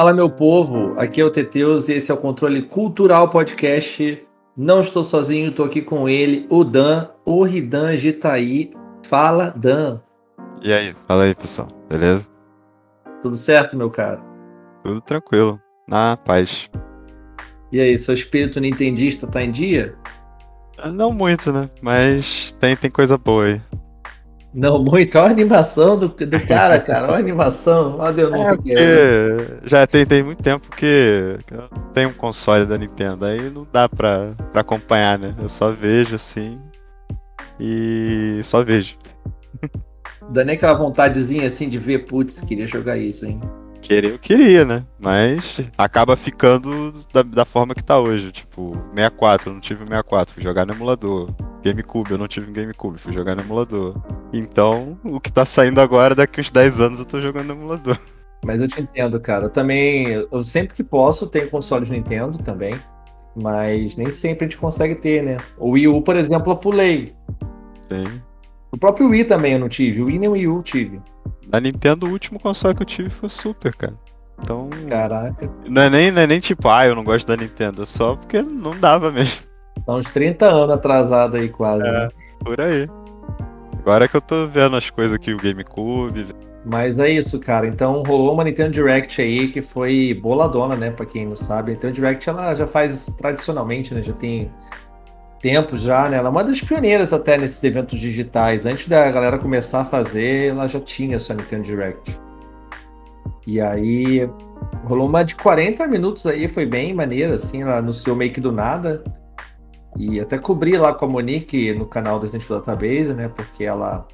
Fala, meu povo. Aqui é o Teteus e esse é o Controle Cultural Podcast. Não estou sozinho, estou aqui com ele, o Dan, o Ridan Gitaí. Fala, Dan. E aí, fala aí, pessoal. Beleza? Tudo certo, meu cara? Tudo tranquilo. Na paz. E aí, seu espírito nintendista tá em dia? Não muito, né? Mas tem, tem coisa boa aí. Não muito, olha a animação do, do cara, cara. Olha a animação, olha a denúncia é, que é. Já tem, tem muito tempo que eu tenho um console da Nintendo, aí não dá pra, pra acompanhar, né? Eu só vejo assim. E só vejo. Dá nem aquela vontadezinha assim de ver, putz, queria jogar isso, hein? Querer eu queria, né? Mas acaba ficando da, da forma que tá hoje. Tipo, 64, eu não tive 64, fui jogar no emulador. GameCube, eu não tive um GameCube, fui jogar no emulador. Então, o que tá saindo agora, daqui uns 10 anos eu tô jogando no emulador. Mas eu te entendo, cara. Eu também, eu sempre que posso, tenho consoles Nintendo também. Mas nem sempre a gente consegue ter, né? O Wii U, por exemplo, eu pulei. Sim. O próprio Wii também eu não tive. O Wii nem o Wii U tive. Na Nintendo, o último console que eu tive foi o Super, cara. Então. Caraca. Não é, nem, não é nem tipo, ah, eu não gosto da Nintendo, é só porque não dava mesmo. Tá uns 30 anos atrasado aí, quase. É, né? por aí. Agora que eu tô vendo as coisas aqui, o GameCube. Mas é isso, cara. Então rolou uma Nintendo Direct aí que foi boladona, né? Pra quem não sabe. A Nintendo Direct ela já faz tradicionalmente, né? Já tem tempos já, né? Ela é uma das pioneiras até nesses eventos digitais. Antes da galera começar a fazer, ela já tinha sua Nintendo Direct. E aí rolou uma de 40 minutos aí, foi bem maneira, assim, ela anunciou meio que do nada. E até cobri lá com a Monique no canal do Resident Evil Database, né? Porque ela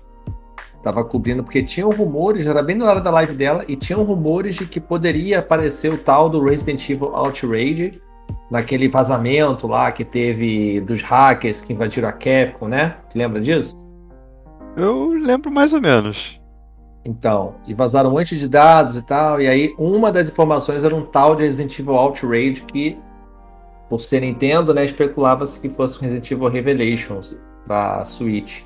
tava cobrindo, porque tinham rumores, era bem na hora da live dela, e tinham rumores de que poderia aparecer o tal do Resident Evil Outrage, naquele vazamento lá que teve dos hackers que invadiram a Capcom, né? Tu lembra disso? Eu lembro mais ou menos. Então, e vazaram um monte de dados e tal, e aí uma das informações era um tal de Resident Evil Outrage que, por ser Nintendo, né, especulava-se que fosse um Resident Evil Revelations pra Switch,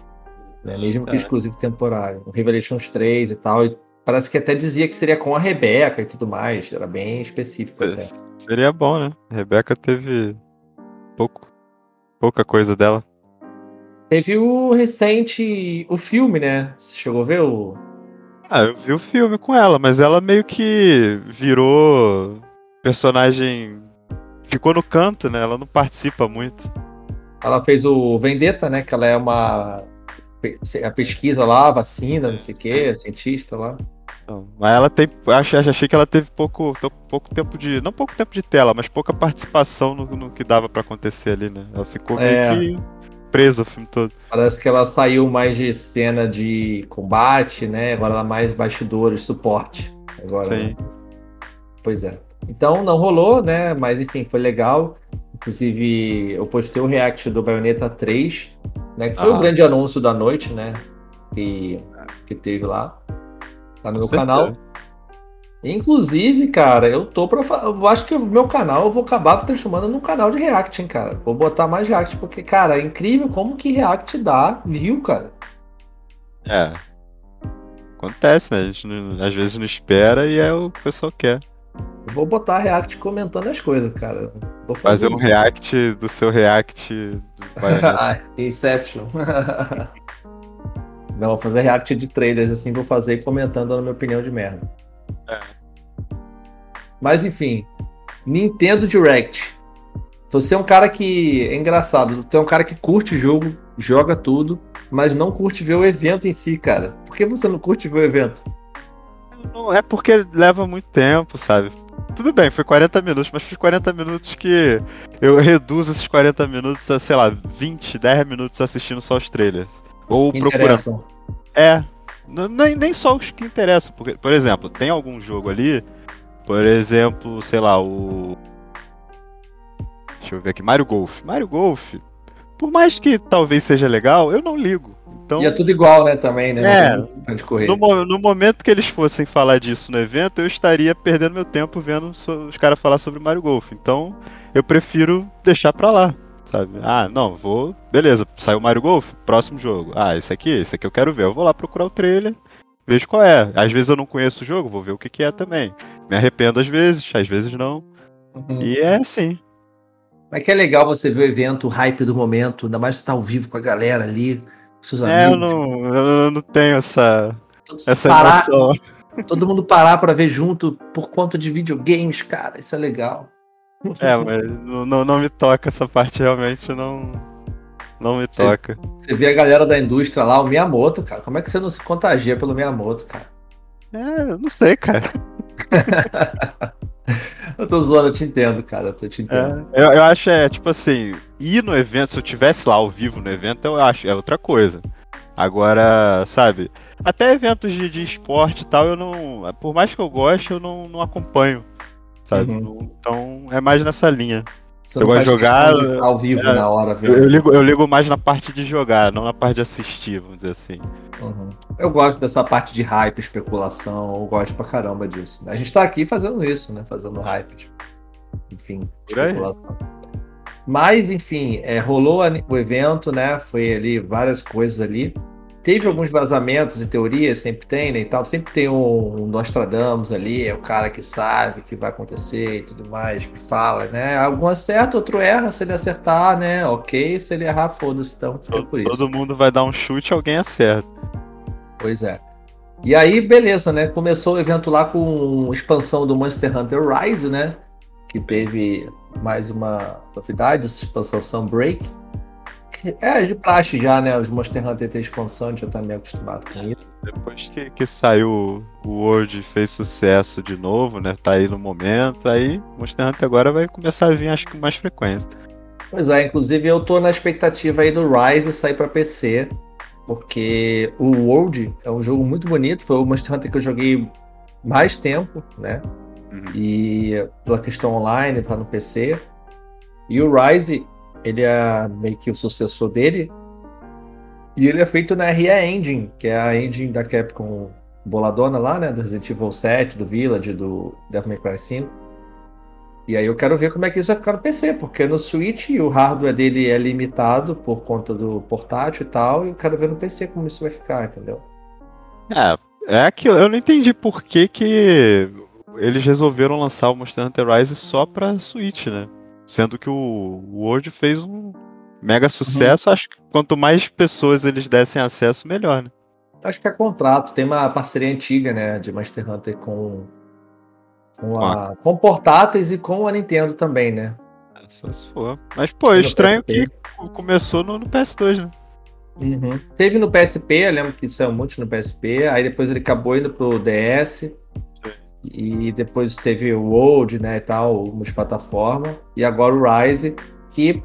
né, mesmo que é. exclusivo temporário. O Revelations 3 e tal, e Parece que até dizia que seria com a Rebeca e tudo mais. Era bem específico até. Seria bom, né? A Rebeca teve pouco, pouca coisa dela. Teve o recente, o filme, né? Você chegou a ver o... Ah, eu vi o filme com ela, mas ela meio que virou personagem... Ficou no canto, né? Ela não participa muito. Ela fez o Vendetta, né? Que ela é uma a pesquisa lá, a vacina, não sei o quê, a cientista lá. mas ela tem. Acho, achei que ela teve pouco, pouco tempo de. Não pouco tempo de tela, mas pouca participação no, no que dava para acontecer ali, né? Ela ficou é. meio que presa o filme todo. Parece que ela saiu mais de cena de combate, né? Agora ela é mais bastidores, suporte. Agora, Sim. Né? Pois é. Então não rolou, né? Mas enfim, foi legal. Inclusive, eu postei o react do Bayonetta 3, né? Que foi ah. o grande anúncio da noite, né? Que, que teve lá. Tá no Com meu certeza. canal. Inclusive, cara, eu tô pra. Eu acho que o meu canal eu vou acabar transformando num canal de React, hein, cara. Vou botar mais React, porque, cara, é incrível como que React dá view, cara. É. Acontece, né? A gente não, às vezes não espera e é o que o pessoal quer. Vou botar React comentando as coisas, cara. Fazer, fazer um React do seu React. Do Inception. Não, vou fazer React de trailers, assim, vou fazer comentando a minha opinião de merda. É. Mas enfim, Nintendo Direct. Você é um cara que. É engraçado, você é um cara que curte o jogo, joga tudo, mas não curte ver o evento em si, cara. Por que você não curte ver o evento? Não, é porque leva muito tempo, sabe? Tudo bem, foi 40 minutos, mas foi 40 minutos que eu reduzo esses 40 minutos a, sei lá, 20, 10 minutos assistindo só os trailers. Ou procurando. É. Nem, nem só os que interessam. Porque, por exemplo, tem algum jogo ali. Por exemplo, sei lá, o. Deixa eu ver aqui, Mario Golf. Mario Golf, por mais que talvez seja legal, eu não ligo. Então, e é tudo igual, né, também, né? É, no, no, momento que eles fossem falar disso no evento, eu estaria perdendo meu tempo vendo os caras falar sobre Mario Golf. Então, eu prefiro deixar pra lá, sabe? Ah, não, vou. Beleza, saiu Mario Golf, próximo jogo. Ah, esse aqui, esse aqui eu quero ver. Eu vou lá procurar o trailer, vejo qual é. Às vezes eu não conheço o jogo, vou ver o que, que é também. Me arrependo às vezes, às vezes não. Uhum. E é assim. Mas que é legal você ver o evento, o hype do momento, ainda mais estar tá ao vivo com a galera ali, seus é, amigos. Eu não, eu não tenho essa, essa parar, emoção. Todo mundo parar para ver junto por conta de videogames, cara, isso é legal. É, mas não, não me toca essa parte realmente, não, não me você, toca. Você vê a galera da indústria lá, o Miyamoto, cara. Como é que você não se contagia pelo Miyamoto, cara? É, eu não sei, cara. eu tô zoando, eu te entendo, cara. Eu tô te entendendo. É, eu, eu acho, é, tipo assim, ir no evento, se eu tivesse lá ao vivo no evento, eu acho, é outra coisa. Agora, sabe, até eventos de, de esporte e tal, eu não. Por mais que eu goste, eu não, não acompanho. Sabe? Uhum. Então é mais nessa linha. Você eu gosto de jogar. ao vivo é, na hora, viu? Eu, ligo, eu ligo mais na parte de jogar, não na parte de assistir, vamos dizer assim. Uhum. Eu gosto dessa parte de hype, especulação, eu gosto pra caramba disso. A gente tá aqui fazendo isso, né? Fazendo hype. Tipo, enfim, especulação. Mas, enfim, é, rolou o evento, né? Foi ali várias coisas ali. Teve alguns vazamentos e teorias, sempre tem, né, e tal. Sempre tem um, um Nostradamus ali, é o cara que sabe o que vai acontecer e tudo mais, que fala, né? Algum acerta, outro erra. Se ele acertar, né? Ok. Se ele errar, foda-se. Então, fica por isso. Todo mundo vai dar um chute, alguém acerta. Pois é. E aí, beleza, né? Começou o evento lá com expansão do Monster Hunter Rise, né? Que teve mais uma novidade, essa expansão Sunbreak. É de praxe já, né? Os Monster Hunter tem expansão, já tá meio acostumado com isso. Depois que, que saiu o World fez sucesso de novo, né? Tá aí no momento, aí Monster Hunter agora vai começar a vir, acho que com mais frequência. Pois é, inclusive eu tô na expectativa aí do Rise sair para PC, porque o World é um jogo muito bonito, foi o Monster Hunter que eu joguei mais tempo, né? Uhum. E pela questão online, tá no PC. E o Rise ele é meio que o sucessor dele. E ele é feito na RE Engine, que é a engine da Capcom boladona lá, né? Do Resident Evil 7, do Village, do Devil May Cry 5. E aí eu quero ver como é que isso vai ficar no PC, porque no Switch o hardware dele é limitado por conta do portátil e tal, e eu quero ver no PC como isso vai ficar, entendeu? É, é aquilo. Eu não entendi por que, que eles resolveram lançar o Monster Hunter Rise só pra Switch, né? Sendo que o Word fez um mega sucesso. Uhum. Acho que quanto mais pessoas eles dessem acesso, melhor, né? Acho que é contrato. Tem uma parceria antiga, né, de Monster Hunter com, com, a, ah. com portáteis e com a Nintendo também, né? É, só se for. Mas, pô, é estranho PSP. que começou no, no PS2, né? Uhum. Teve no PSP, eu lembro que saiu muitos no PSP, aí depois ele acabou indo pro DS. E depois teve o World, né, e tal, multiplataforma. E agora o Rise, que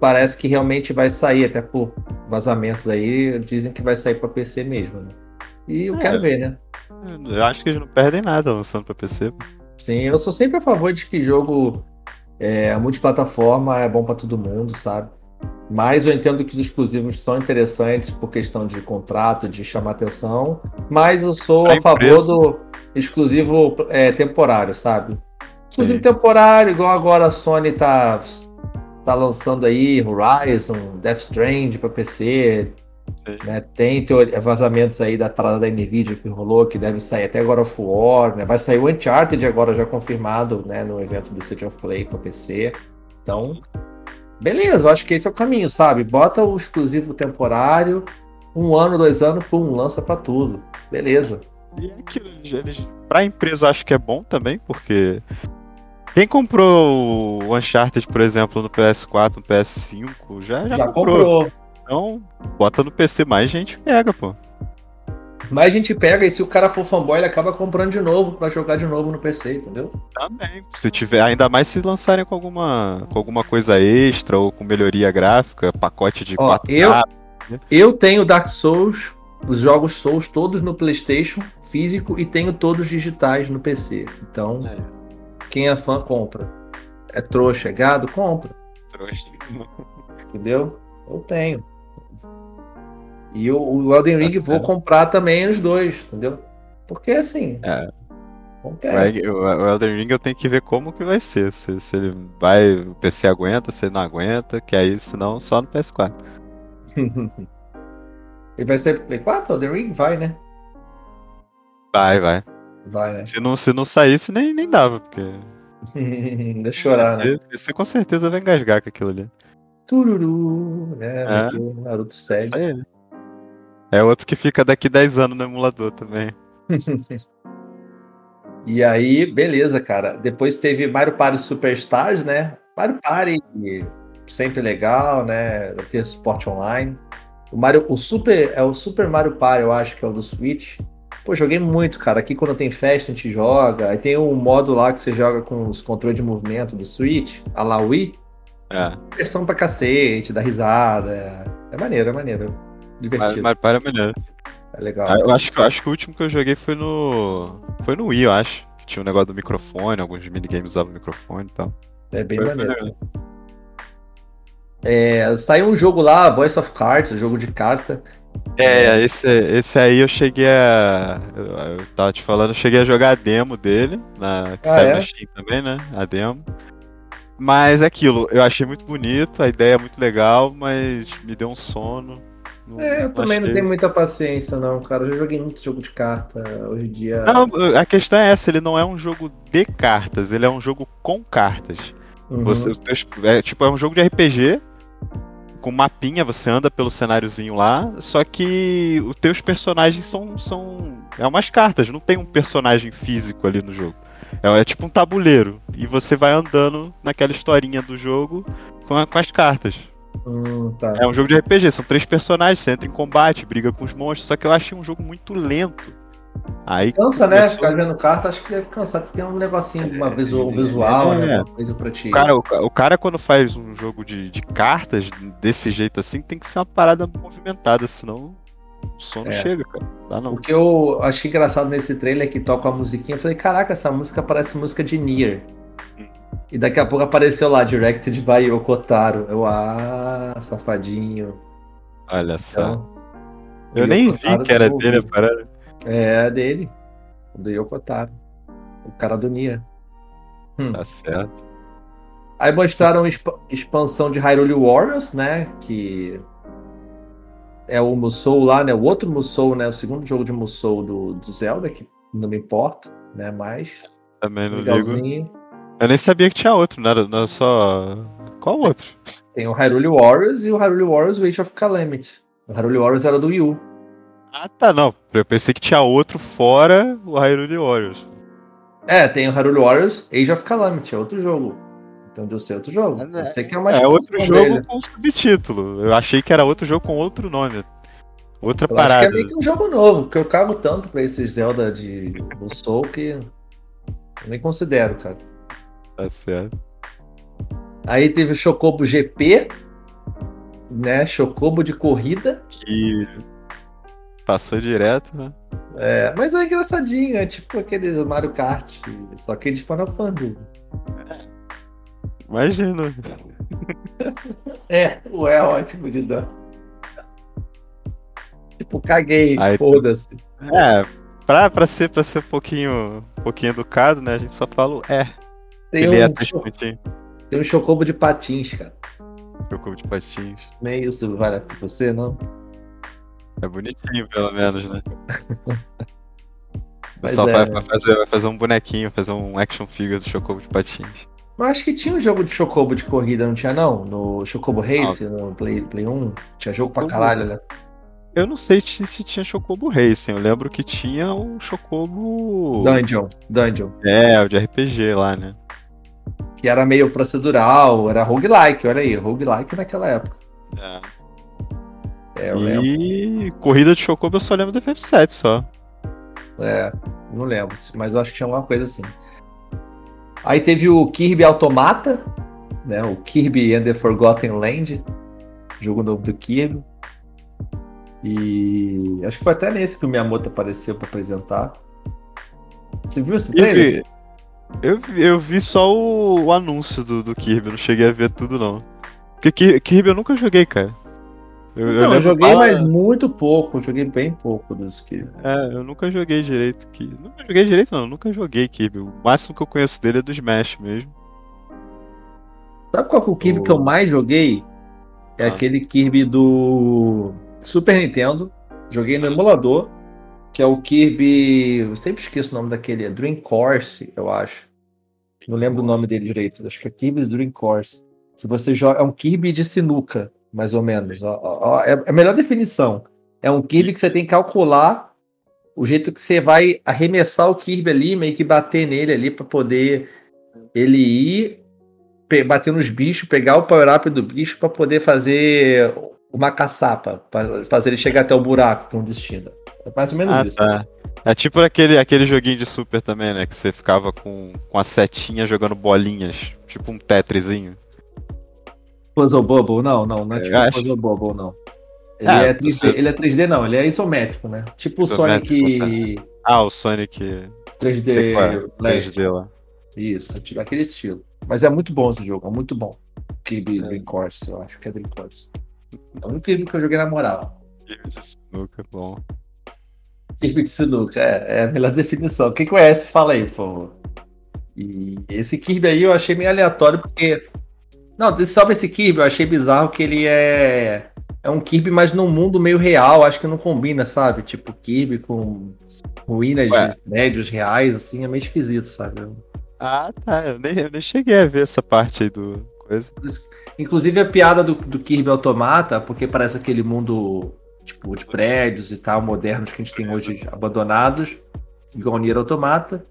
parece que realmente vai sair, até por vazamentos aí, dizem que vai sair para PC mesmo, né? E eu é, quero ver, né? Eu acho que eles não perdem nada lançando para PC. Sim, eu sou sempre a favor de que jogo é, multiplataforma é bom para todo mundo, sabe? Mas eu entendo que os exclusivos são interessantes por questão de contrato, de chamar atenção. Mas eu sou a, a favor do exclusivo é, temporário, sabe? Exclusivo Sim. temporário, igual agora a Sony tá, tá lançando aí Horizon, Death Strand para PC. Né? Tem teoria, vazamentos aí da entrada da Nvidia que rolou, que deve sair até agora of War, né? Vai sair o Uncharted agora já confirmado, né, no evento do City of Play para PC. Então, beleza, eu acho que esse é o caminho, sabe? Bota o exclusivo temporário, um ano, dois anos, pum, lança para tudo. Beleza. E é aquilo, eles, pra empresa acho que é bom também, porque quem comprou o Uncharted, por exemplo, no PS4, no PS5, já, já, já comprou. comprou. Então, bota no PC, mais gente pega, pô. Mais gente pega, e se o cara for fanboy, ele acaba comprando de novo para jogar de novo no PC, entendeu? Também. Se tiver, ainda mais se lançarem com alguma, com alguma coisa extra ou com melhoria gráfica, pacote de Ó, 4K. Eu, né? eu tenho Dark Souls, os jogos Souls todos no PlayStation físico e tenho todos digitais no PC. Então, é. quem é fã, compra. É trouxa, é gado, compra. Trouxa. Entendeu? Eu tenho. E o, o Elden Ring vou comprar também os dois, entendeu? Porque assim. É. Acontece. O, o Elden Ring eu tenho que ver como que vai ser. Se, se ele vai. O PC aguenta, se ele não aguenta, que aí, senão, só no PS4. ele vai ser Play 4? Elden Ring? Vai, né? Vai, vai. Vai, né? Se não, se não saísse, nem, nem dava, porque. Deixa chorar, você, né? você com certeza vai engasgar com aquilo ali. Tururu, né? É. Naruto Isso 7. aí. É outro que fica daqui 10 anos no emulador também. E aí, beleza, cara. Depois teve Mario Party Superstars, né? Mario Party sempre legal, né? Ter suporte online. O Mario, o Super, é o Super Mario Party, eu acho que é o do Switch. Pô, joguei muito, cara. Aqui quando tem festa a gente joga. Aí tem um modo lá que você joga com os controles de movimento do Switch, a la Wii. É. Versão pra cacete, dá risada. É, é maneiro, é maneiro. Divertido. mas para maneiro. É legal. Ah, Eu acho, que, eu acho que o último que eu joguei foi no. Foi no Wii, eu acho. Que tinha um negócio do microfone, alguns minigames usavam microfone e tal. É bem Foi maneiro. maneiro. É, saiu um jogo lá, Voice of Cards, um jogo de carta. É, esse, esse aí eu cheguei a. Eu, eu tava te falando, eu cheguei a jogar a demo dele, na, que Ah, saiu é? na Steam também, né? A demo. Mas é aquilo, eu achei muito bonito, a ideia é muito legal, mas me deu um sono. Não- É, eu também não achei- tenho muita paciência, não, cara. Eu já joguei muito jogo de carta hoje em dia. Não, a questão é essa, ele não é um jogo de cartas, ele é um jogo com cartas. Uhum. Você, é, tipo, é um jogo de RPG com mapinha, você anda pelo cenáriozinho lá, só que os teus personagens são, são. É umas cartas, não tem um personagem físico ali no jogo. É, é tipo um tabuleiro. E você vai andando naquela historinha do jogo com, a- com as cartas. Hum, tá. É um jogo de RPG, são três personagens, você entra em combate, briga com os monstros, só que eu achei um jogo muito lento. Aí Cansa, né? começou- Ficar vendo carta, acho que deve cansar. Tem um negocinho, uma visual, visual É. né? Uma coisa pra ti. O cara, o, o cara, quando faz um jogo de, de cartas desse jeito assim, tem que ser uma parada movimentada, senão o som não É. chega, cara. Dá não. O que eu achei engraçado nesse trailer é que toca a musiquinha. Eu falei, caraca, essa música parece música de Nier. Hum. E daqui a pouco apareceu lá, Directed by Yoko Taro. Eu, ah, safadinho. Olha só. Então, eu nem vi que era dele a parada. É dele. Do Yoko Taro. O cara do Nier. Hum. Tá certo. Aí mostraram expa- expansão de Hyrule Warriors, né? Que é o Musou lá, né? O outro Musou, né? O segundo jogo de Musou do, do Zelda, que não me importa, né? Mas Também não ligo. legalzinho. Eu nem sabia que tinha outro, não era, não era só. Qual outro? Tem o Hyrule Warriors e o Hyrule Warriors Age of Calamity. O Hyrule Warriors era do Wii U. Ah, tá, não. Eu pensei que tinha outro fora o Hyrule Warriors. É, tem o Hyrule Warriors Age of Calamity, é outro jogo. Então deu ser outro jogo. É, Eu sei que é uma É outro jogo dele. com subtítulo. Eu achei que era outro jogo com outro nome. Outra Eu acho que parada. é meio que um jogo novo, porque eu cago tanto pra esses Zelda de Musou que eu nem considero, cara. Tá certo. Aí teve o Chocobo GP, né? Chocobo de corrida. Que passou direto, né? É, mas é engraçadinho, é tipo aqueles Mario Kart, só que de Final Fantasy. Imagina. É, o é ótimo de dar. Tipo, caguei, foda-se. É, pra, pra, ser, pra ser um pouquinho, um pouquinho educado, né? A gente só fala o é. Tem Ele é um, bonitinho. tem um Chocobo de patins, cara. Jogo de patins. Nem isso vale pra você, não? É bonitinho, pelo menos, né? O pessoal é. vai, vai fazer, vai fazer um bonequinho, fazer um action figure do Chocobo de patins. Mas acho que tinha um jogo de Chocobo de corrida, não tinha não? No Chocobo Race, no Play, Play 1. Tinha jogo pra caralho, né? Eu não sei se se tinha Chocobo Racing, eu lembro que tinha um Chocobo. Dungeon, Dungeon. É, o de RPG lá, né? Que era meio procedural, era roguelike, olha aí, roguelike naquela época. É. É, eu lembro. E corrida de Chocobo eu só lembro do FF7 só. É, não lembro, mas eu acho que tinha alguma coisa assim. Aí teve o Kirby Automata, né? O Kirby and the Forgotten Land, jogo novo do Kirby. E acho que foi até nesse que o Miyamoto apareceu pra apresentar. Você viu esse Eu trailer? vi, eu vi, eu vi só o, o anúncio do, do Kirby, não cheguei a ver tudo não. Porque Ki- Kirby eu nunca joguei, cara. Eu, Então, eu, lembro joguei, bala- mas muito pouco. eu Joguei bem pouco dos Kirby. É, eu nunca joguei direito Kirby. Nunca joguei direito não, eu nunca joguei Kirby. O máximo que eu conheço dele é do Smash mesmo. Sabe qual que é o Kirby O- que eu mais joguei? É Ah. aquele Kirby do Super Nintendo. Joguei no emulador. que é o Kirby. Eu sempre esqueço o nome daquele. É Dream Course, eu acho. Não lembro o nome dele direito. Acho que é Kirby's Dream Course. Que você joga. É um Kirby de sinuca, mais ou menos. Ó, ó, é a melhor definição. É um Kirby que você tem que calcular o jeito que você vai arremessar o Kirby ali, meio que bater nele ali para poder ele ir bater nos bichos, pegar o power-up do bicho para poder fazer uma caçapa, para fazer ele chegar até o buraco com destino. É mais ou menos ah, isso. Tá. É tipo aquele, aquele joguinho de super também, né? Que você ficava com, com a setinha jogando bolinhas. Tipo um Tetrisinho. Puzzle Bubble? Não, não, não é, é tipo acho... Puzzle Bubble, não. Ele, ah, é 3D, você... ele é 3D, não, ele é isométrico, né? Tipo o Sonic. Ah, o Sonic 3D, 3D lá. Isso, tipo aquele estilo. Mas é muito bom esse jogo, é muito bom. Kirby é. Dream Course, eu acho que é Dream Course. É o único Kirby que eu joguei na moral. Kirby de sinuca, bom. Kirby de sinuca, é, é a melhor definição. Quem conhece, fala aí, por favor. E esse Kirby aí eu achei meio aleatório, porque. Não, sabe esse Kirby? Eu achei bizarro que ele é. É um Kirby, mas num mundo meio real, acho que não combina, sabe? Tipo, Kirby com ruínas Ué. de prédios reais, assim, é meio esquisito, sabe? Ah, tá. Eu nem, eu nem cheguei a ver essa parte aí do coisa. Inclusive a piada do, do Kirby Automata, porque parece aquele mundo tipo de prédios e tal, modernos que a gente tem hoje abandonados, igual Nier Automata.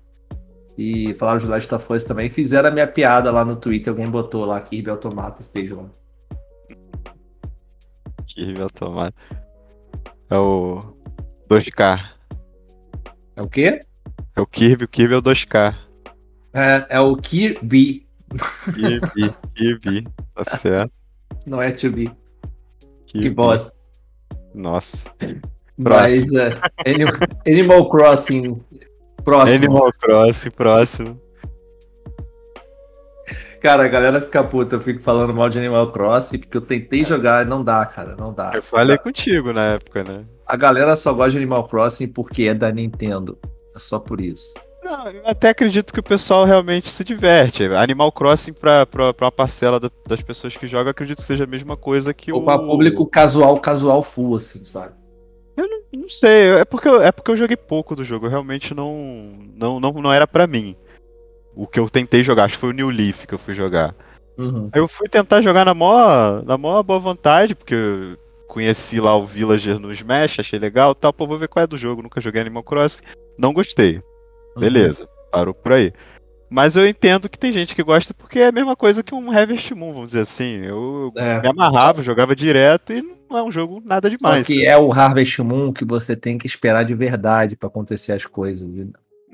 E falaram de Last of Us também. Fizeram a minha piada lá no Twitter, alguém botou lá Kirby Automata e fez lá. Kirby Automata. É o 2K. É o quê? É o Kirby, o Kirby é o 2K. É, é o Kirby. Kirby, Kirby, tá certo. Não é to be. Kirby. Que bosta. Nossa. Mas uh, Animal Crossing próximo. Animal Crossing próximo. Cara, a galera fica puta, eu fico falando mal de Animal Crossing, porque eu tentei jogar e não dá, cara, não dá. Eu falei contigo na época, né? A galera só gosta de Animal Crossing porque é da Nintendo. É só por isso. Não, eu até acredito que o pessoal realmente se diverte. Animal Crossing, pra, pra, pra uma parcela da, das pessoas que jogam, acredito que seja a mesma coisa que Ou o. Ou público casual, casual full, assim, sabe? Eu não, não, sei, é porque, eu, é porque eu joguei pouco do jogo, realmente não, não, não, não era para mim. O que eu tentei jogar, acho que foi o New Leaf que eu fui jogar. Uhum. Eu fui tentar jogar na maior, na maior boa vontade, porque eu conheci lá o Villager no Smash, achei legal tal, pô, vou ver qual é do jogo, nunca joguei Animal Crossing. Não gostei. Beleza, uhum. parou por aí. Mas eu entendo que tem gente que gosta porque é a mesma coisa que um Harvest Moon, vamos dizer assim. Eu é. me amarrava, jogava direto e não é um jogo nada demais. Só que é o Harvest Moon que você tem que esperar de verdade para acontecer as coisas.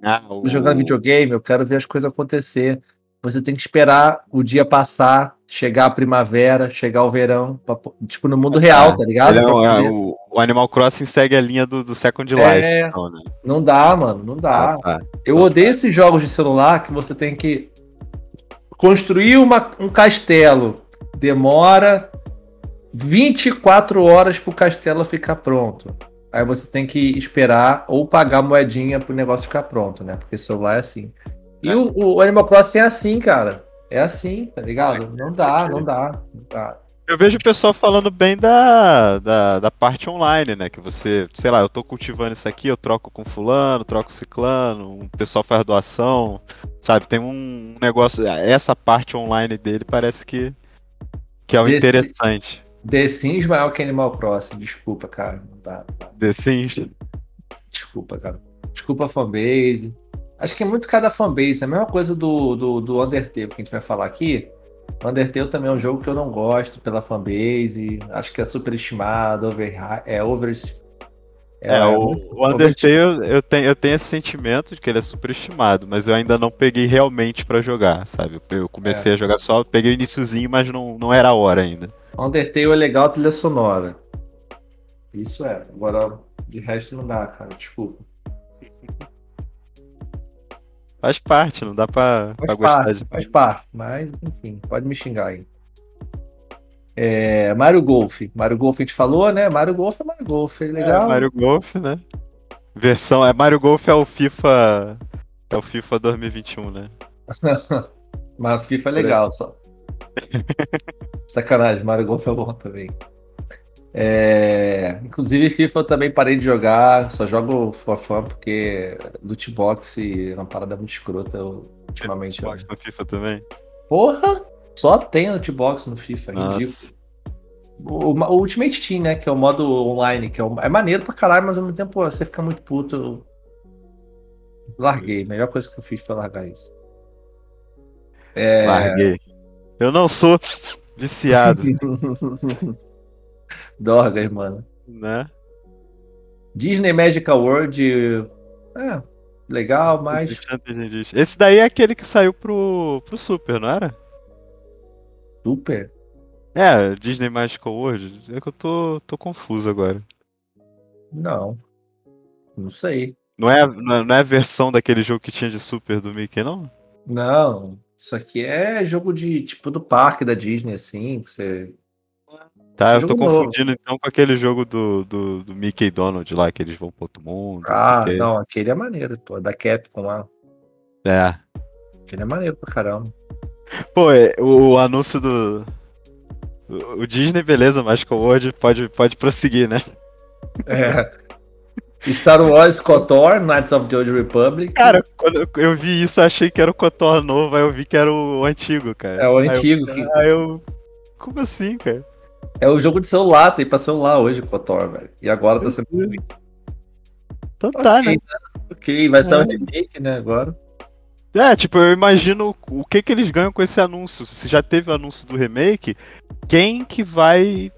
Ah, o... Jogando videogame, eu quero ver as coisas acontecer. Você tem que esperar o dia passar, chegar a primavera, chegar o verão, pra, tipo no mundo real, tá ligado? É, é, o, o, Animal Crossing segue a linha do, do Second Life. É, então, né? Não dá, mano, não dá. Ah, tá. Eu odeio esses jogos de celular que você tem que construir uma, um castelo. Demora 24 horas pro castelo ficar pronto. Aí você tem que esperar ou pagar moedinha pro negócio ficar pronto, né? Porque celular é assim. E é. o, o, Animal Crossing é assim, cara. É assim, tá ligado? Não dá, não dá, não dá. Eu vejo o pessoal falando bem da, da, da, parte online, né? Que você, sei lá, eu tô cultivando isso aqui, eu troco com fulano, troco ciclano, o pessoal faz doação, sabe? Tem um negócio, essa parte online dele parece que, que é o The interessante. The Sims maior que Animal Crossing, desculpa, cara. Não dá. Não dá. The Sims? Desculpa, cara. Desculpa a fanbase. Acho que é muito cada fanbase. É a mesma coisa do, do, do Undertale que a gente vai falar aqui. Undertale também é um jogo que eu não gosto pela fanbase. Acho que é superestimado, over, é over. É, é o, o Undertale eu tenho, eu tenho esse sentimento de que ele é superestimado, mas eu ainda não peguei realmente para jogar, sabe? Eu comecei é. a jogar só, peguei o iníciozinho, mas não, não era a hora ainda. Undertale é legal a trilha sonora. Isso é. Agora, de resto não dá, cara. Desculpa. Faz parte, não dá pra, faz pra gostar parte, de. Faz parte, mas enfim, pode me xingar aí. É, Mario Golf. Mario Golf a gente falou, né? Mario Golf é Mario Golf, é legal. É, Mario Golf, né? Versão. É, Mario Golf é o FIFA. É o FIFA 2021, né? Mas FIFA é legal só. Sacanagem, Mario Golf é bom também. É... Inclusive FIFA eu também parei de jogar, só jogo for porque loot box é uma parada muito escrota eu, ultimamente. Loot box no FIFA também? Porra! Só tem loot box no FIFA, é ridículo. O, o, Ultimate Team, né? Que é o modo online, que é, o, é maneiro pra caralho, mas ao mesmo tempo você fica muito puto. Eu larguei. A melhor coisa que eu fiz foi largar isso. É... Larguei. Eu não sou viciado. Dorgas, mano. Né? Disney Magical World. É, legal, mas. Esse daí é aquele que saiu pro, pro Super, não era? Super? É, Disney Magical World. É que eu tô, tô confuso agora. Não. Não sei. Não é, não é, não é a versão daquele jogo que tinha de Super do Mickey, não? Não. Isso aqui é jogo de tipo do parque da Disney, assim, que você Tá, eu tô confundindo novo. então com aquele jogo do, do, do, Mickey e Donald lá, que eles vão pro outro mundo. Ah, não, aquele é maneiro, pô, da Capcom lá. É. Aquele é maneiro pra caramba. Pô, é, o, o anúncio do. O, o Disney, beleza, o World pode, pode prosseguir, né? É. Star Wars KOTOR, Knights of the Old Republic. Cara, quando eu vi isso, eu achei que era o KOTOR novo, aí eu vi que era o antigo, cara. É o antigo. Aí eu, que... aí eu... Como assim, cara? É o jogo de celular, tem pra celular hoje, KOTOR, velho. E agora tá sendo. Então tá, okay, né? né? Ok, vai ser é. um remake, né, agora. É, tipo, eu imagino o que que eles ganham com esse anúncio. Se já teve o anúncio do remake, quem que vai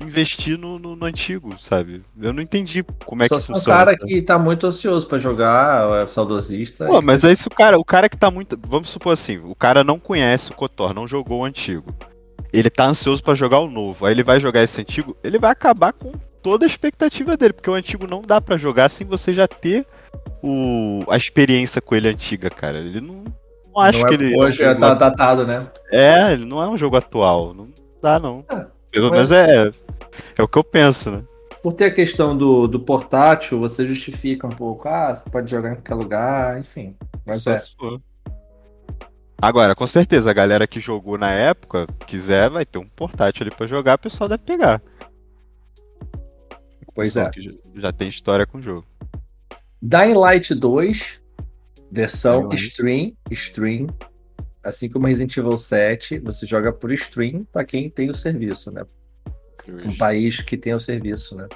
investir no, no, no, antigo, sabe? Eu não entendi como é Só que funciona. Só um cara que tá muito ansioso para jogar, é saudosista. Pô, e... mas é isso, cara, o cara que tá muito, vamos supor assim, o cara não conhece o KOTOR, não jogou o antigo. Ele tá ansioso para jogar o novo. Aí ele vai jogar esse antigo, ele vai acabar com toda a expectativa dele, porque o antigo não dá para jogar sem você já ter o, a experiência com ele antiga, cara. Ele não, não acho não é, que ele. Hoje é, tá datado, né? É, ele não é um jogo atual. Não dá, não. É, Pelo menos é, é o que eu penso, né? Por ter a questão do, do portátil, você justifica um pouco. Ah, você pode jogar em qualquer lugar, enfim. Mas Só é. Agora, com certeza, a galera que jogou na época, quiser, vai ter um portátil ali pra jogar, o pessoal deve pegar. Pois é. Já, já tem história com o jogo. Dying Light 2, versão Dying stream, stream, assim como Resident Evil 7, você joga por stream para quem tem o serviço, né? Um país que tem o serviço, né?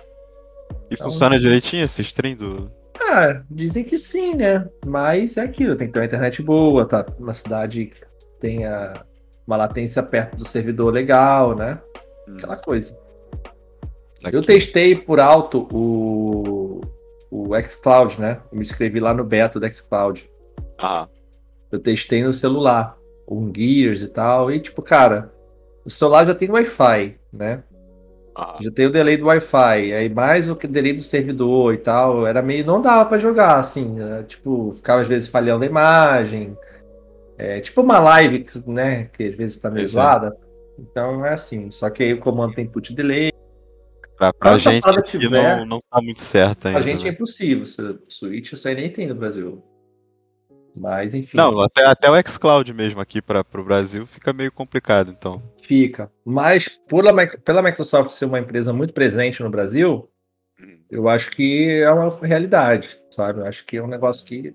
E então, funciona direitinho esse stream do. Ah, dizem que sim, né? Mas é aquilo, tem que ter uma internet boa, tá? Uma cidade que tenha uma latência perto do servidor legal, né? Hum. Aquela coisa. Aqui. Eu testei por alto o, o xCloud, né? Eu me inscrevi lá no beta do xCloud. Ah. Eu testei no celular, um Gears e tal, e tipo, cara, o celular já tem Wi-Fi, né? Ah. Já tem o delay do Wi-Fi, aí mais o delay do servidor e tal, era meio. não dava para jogar, assim, né? tipo, ficava às vezes falhando a imagem. É, tipo uma live, né? Que às vezes tá meio zoada. Então é assim, só que aí o comando tem input delay, Pra, pra gente tiver, não, não tá muito certo ainda. A gente né? é impossível. Switch isso aí nem tem no Brasil. Mas enfim. Não, até, até o xCloud mesmo aqui para o Brasil fica meio complicado, então. Fica. Mas pela, pela Microsoft ser uma empresa muito presente no Brasil, eu acho que é uma realidade, sabe? Eu acho que é um negócio que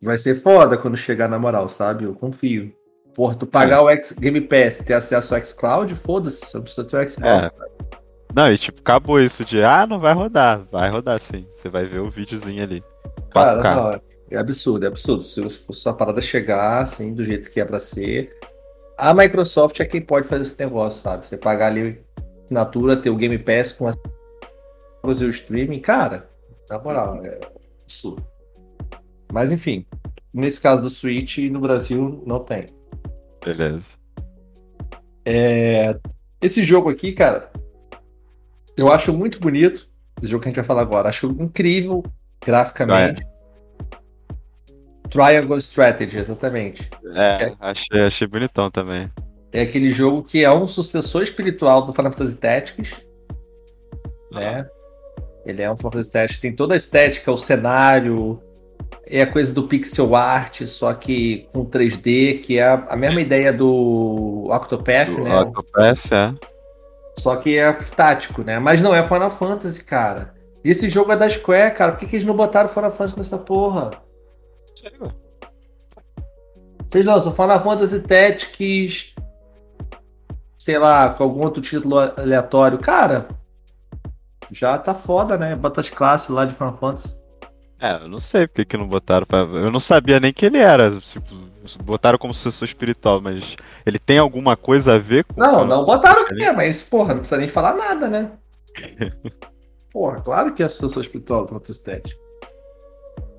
vai ser foda quando chegar na moral, sabe? Eu confio. Porra, tu pagar é. o X Game Pass e ter acesso ao xCloud, foda-se, você precisa ter o Xbox, é. sabe? Não, e tipo, acabou isso de, ah, não vai rodar. Vai rodar sim. Você vai ver o videozinho ali. Cara, não, é absurdo, é absurdo. Se fosse a parada chegar, assim, do jeito que é pra ser. A Microsoft é quem pode fazer esse negócio, sabe? Você pagar ali assinatura, ter o Game Pass com as fazer o streaming, cara, na moral, é absurdo. Mas enfim, nesse caso do Switch, no Brasil não tem. Beleza. É... Esse jogo aqui, cara, eu acho muito bonito. Esse jogo que a gente vai falar agora. Acho incrível graficamente. É. Triangle Strategy, exatamente. É, é, achei, achei bonitão também. É aquele jogo que é um sucessor espiritual do Final Fantasy Tactics. Né? Ele é um Final Fantasy Tactics, tem toda a estética, o cenário, é a coisa do pixel art, só que com 3D, que é a mesma ideia do Octopath, do né? Octopath, é. Só que é tático, né? Mas não é Final Fantasy, cara. Esse jogo é da Square, cara. Por que, que eles não botaram Final Fantasy nessa porra? Vocês lançam Final Fantasy Tactics, sei lá, com algum outro título aleatório. Cara, já tá foda, né? Bota as classes lá de Final Fantasy. É, eu não sei porque que não botaram. Pra... Eu não sabia nem que ele era. Tipo, botaram como sucessor espiritual, mas ele tem alguma coisa a ver com. Não, não botaram o quê, mas, porra, não precisa nem falar nada, né? porra, claro que é sucessor espiritual do Protestante.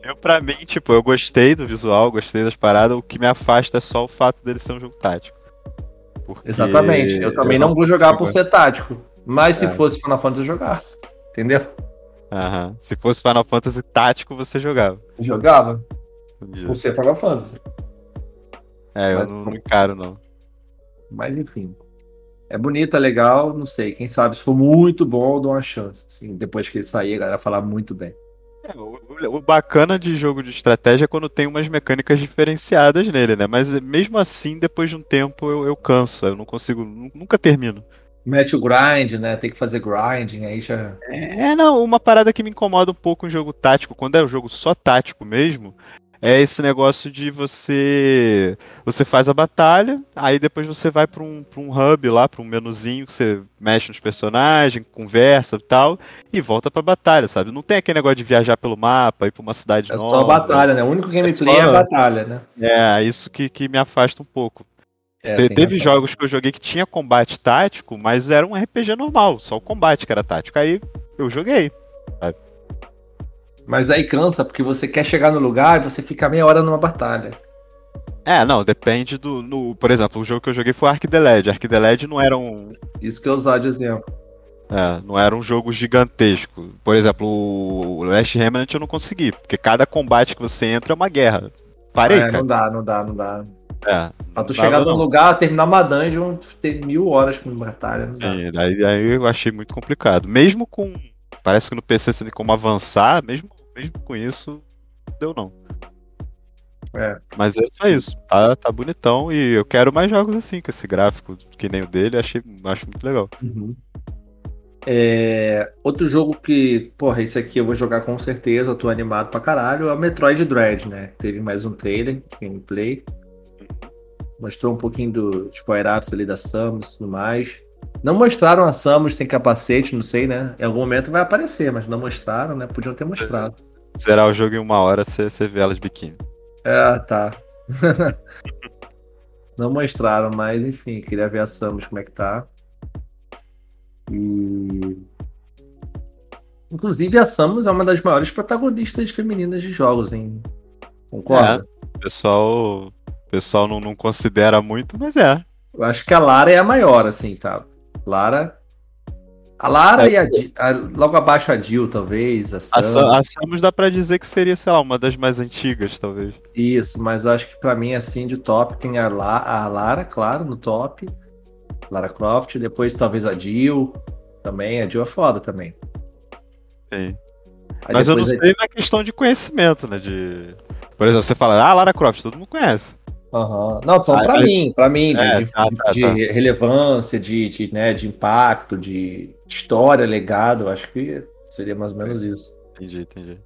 Eu, pra mim, tipo, eu gostei do visual, gostei das paradas, o que me afasta é só o fato dele ser um jogo tático. Porque Exatamente. Eu também eu não, não vou jogar por ser tático. Mas é. se fosse Final Fantasy, eu jogasse. Entendeu? Aham. Se fosse Final Fantasy tático, você jogava. Jogava. Por ser Final Fantasy. É, eu Mas, não, não encaro, não. Mas enfim. É bonito, é legal, não sei. Quem sabe, se for muito bom, eu dou uma chance. Assim, depois que ele sair, a galera falar muito bem. É, o, o, bacana de jogo de estratégia é quando tem umas mecânicas diferenciadas nele, né? Mas mesmo assim, depois de um tempo, eu, eu canso. Eu não consigo, nunca termino. Mete o grind, né? Tem que fazer grinding, aí já. É, não, uma parada que me incomoda um pouco em jogo tático, quando é um jogo só tático mesmo, é esse negócio de você você faz a batalha, aí depois você vai para um, pra um hub lá, para um menuzinho que você mexe nos personagens, conversa e tal, e volta pra batalha, sabe? Não tem aquele negócio de viajar pelo mapa, ir pra uma cidade é nova. É só a batalha, né? O único gameplay é, só... é a batalha, né? É, isso que, que me afasta um pouco. É, teve jogos que eu joguei que tinha combate tático, mas era um RPG normal, só o combate que era tático. Aí eu joguei. Sabe? Mas aí cansa, porque você quer chegar no lugar e você fica meia hora numa batalha. É, não, depende do. No, por exemplo, o jogo que eu joguei foi Ark the Led. Ark the Led não era um. Isso que eu usar de exemplo. É, não era um jogo gigantesco. Por exemplo, o Last Remnant eu não consegui, porque cada combate que você entra é uma guerra. Parei, é, cara. Não dá, não dá, não dá. É. Pra tu chegar num lugar, terminar uma dungeon, ter mil horas com batalha. Sim, daí, daí eu achei muito complicado. Mesmo com. Parece que no PC você tem como avançar, mesmo, mesmo com isso, não deu não. É. Mas é só isso. Tá, tá bonitão e eu quero mais jogos assim, com esse gráfico que nem o dele, achei, acho muito legal. Uhum. É, outro jogo que, porra, esse aqui eu vou jogar com certeza, tô animado pra caralho, é o Metroid Dread, né? Teve mais um trailer, gameplay. Mostrou um pouquinho do, dos power-ups ali da Samus e tudo mais. Não mostraram a Samus sem capacete, não sei, né? Em algum momento vai aparecer, mas não mostraram, né? Podiam ter mostrado. Zerar o jogo em uma hora, você vê ela de biquíni. É, tá. não mostraram, mas enfim, queria ver a Samus como é que tá. E. Inclusive, a Samus é uma das maiores protagonistas femininas de jogos, hein? Concorda? É, o pessoal pessoal não, não considera muito, mas é. Eu acho que a Lara é a maior, assim, tá? Lara. A Lara é. e a, a, logo abaixo a Jill, talvez. A Samus. A, a Samus dá pra dizer que seria, sei lá, uma das mais antigas, talvez. Isso, mas acho que pra mim, assim, de top, tem a, La, a Lara, claro, no top. Lara Croft, depois talvez a Jill também. A Jill é foda também. Sim. Aí mas eu não sei na questão de conhecimento, né? De... Por exemplo, você fala, ah, Lara Croft, todo mundo conhece. Uhum. Não, falando para mim, para mim, de, é, de, tá, tá, de tá. relevância, de, de, né, de impacto, de história, legado, acho que seria mais ou menos isso. Entendi, entendi.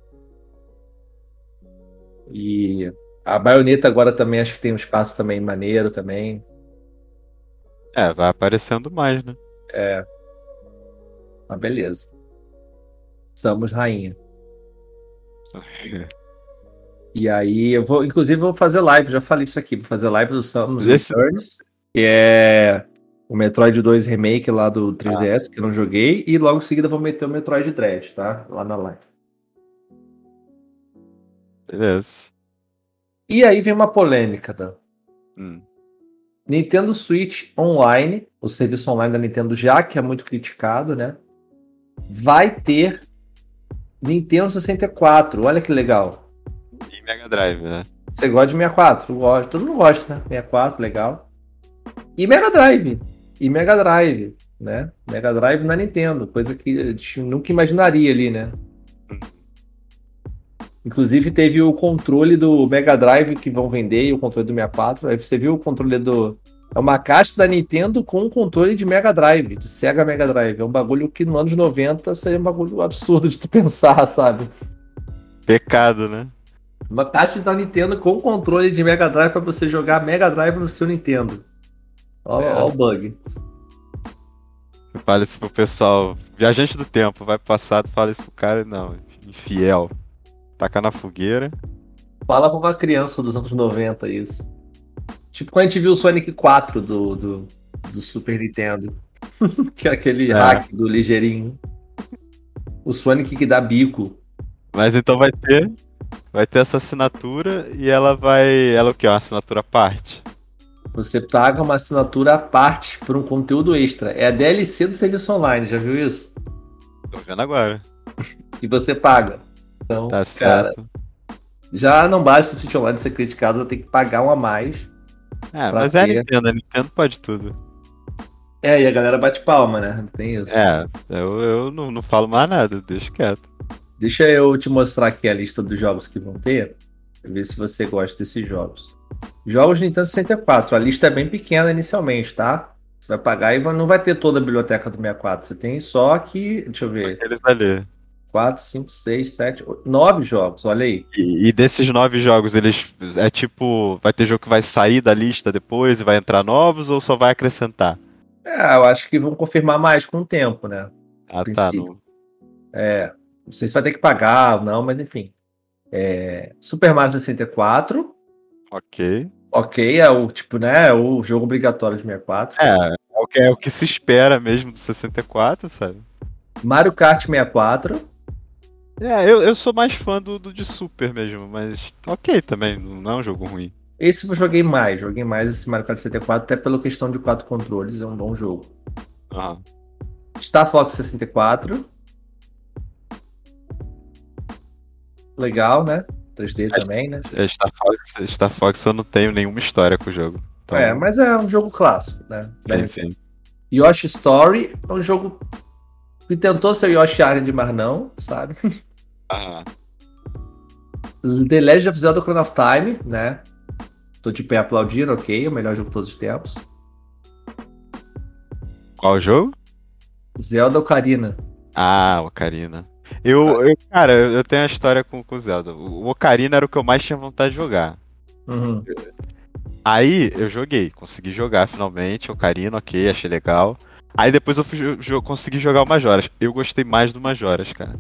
E a baioneta agora também acho que tem um espaço também maneiro também. É, vai aparecendo mais, né? É. Mas beleza. Somos rainha. E aí eu vou, inclusive, vou fazer live, já falei isso aqui, vou fazer live do Samus Esse... Returns, que é o Metroid 2 Remake lá do 3DS, ah. que eu não joguei, e logo em seguida vou meter o Metroid Dread, tá? Lá na live. Beleza. E aí vem uma polêmica, Dan. Hum. Nintendo Switch Online, o serviço online da Nintendo já que é muito criticado, né? Vai ter Nintendo 64. Olha que legal. E Mega Drive, né? Você gosta de 64? Gosto. Todo mundo gosta, né? 64, legal. E Mega Drive. E Mega Drive, né? Mega Drive na Nintendo, coisa que a gente nunca imaginaria ali, né? Inclusive teve o controle do Mega Drive que vão vender e o controle do 64. Aí você viu o controle do, É uma caixa da Nintendo com um controle de Mega Drive, de Sega Mega Drive. É um bagulho que nos anos 90 seria um bagulho absurdo de tu pensar, sabe? Pecado, né? Uma caixa da Nintendo com controle de Mega Drive para você jogar Mega Drive no seu Nintendo. Olha o bug. Fala isso pro pessoal. Viajante do tempo, vai pro passado, fala isso pro cara, não. Infiel. Taca na fogueira. Fala pra uma criança dos anos 90 isso. Tipo quando a gente viu o Sonic 4 do, do, do Super Nintendo. que é aquele é. hack do ligeirinho. O Sonic que dá bico. Mas então vai ter. Vai ter essa assinatura e ela vai. Ela o que? Uma assinatura à parte? Você paga uma assinatura à parte por um conteúdo extra. É a DLC do serviço online, já viu isso? Tô vendo agora. e você paga. Então, tá certo. Cara, já não basta o Switch Online ser criticado, você tem que pagar um a mais é, mas é a Nintendo, a Nintendo pode tudo. É, e a galera bate palma, né? Tem isso. É, eu, eu não, não falo mais nada, deixa quieto. Deixa eu te mostrar aqui a lista dos jogos que vão ter, ver se você gosta desses jogos. Jogos Nintendo 64, a lista é bem pequena inicialmente, tá? Você vai pagar e não vai ter toda a biblioteca do 64. Você tem só aqui, deixa eu ver. Aqueles ali. 4, 5, 6, 7, 8, 9 jogos, olha aí. E, e, desses 9 jogos, eles. É tipo. Vai ter jogo que vai sair da lista depois e vai entrar novos ou só vai acrescentar? É, eu acho que vão confirmar mais com o tempo, né? Ah, tá. No... É. Não sei se vai ter que pagar ou não, mas enfim. É, Super Mario 64. Ok. Ok, é o tipo, né? É o jogo obrigatório de 64. É, é o que, é o que se espera mesmo do 64, sabe? Mario Kart 64. É, eu, eu sou mais fã do, do de Super mesmo, mas ok também, não é um jogo ruim. Esse eu joguei mais, joguei mais esse Mario Kart 64, até pela questão de quatro controles, é um bom jogo. Ah. Star Fox 64. Legal, né? 3D é, também, né? É, Star Fox, Star Fox eu não tenho nenhuma história com o jogo. Então... É, mas é um jogo clássico, né? Sim, sim. Yoshi Story é um jogo que tentou ser Yoshi Island, mas não, sabe? Ah. The Legend of Zelda Ocarina of Time, né? Tô de pé aplaudindo, ok, o melhor jogo de todos os tempos. Qual jogo? Zelda Ocarina. Ah, Ocarina. Eu, eu, cara, eu tenho uma história com o Zelda. O Ocarina era o que eu mais tinha vontade de jogar. Uhum. Aí eu joguei, consegui jogar finalmente, Ocarina, ok, achei legal. Aí depois eu fui, consegui jogar o Majoras. Eu gostei mais do Majoras, cara.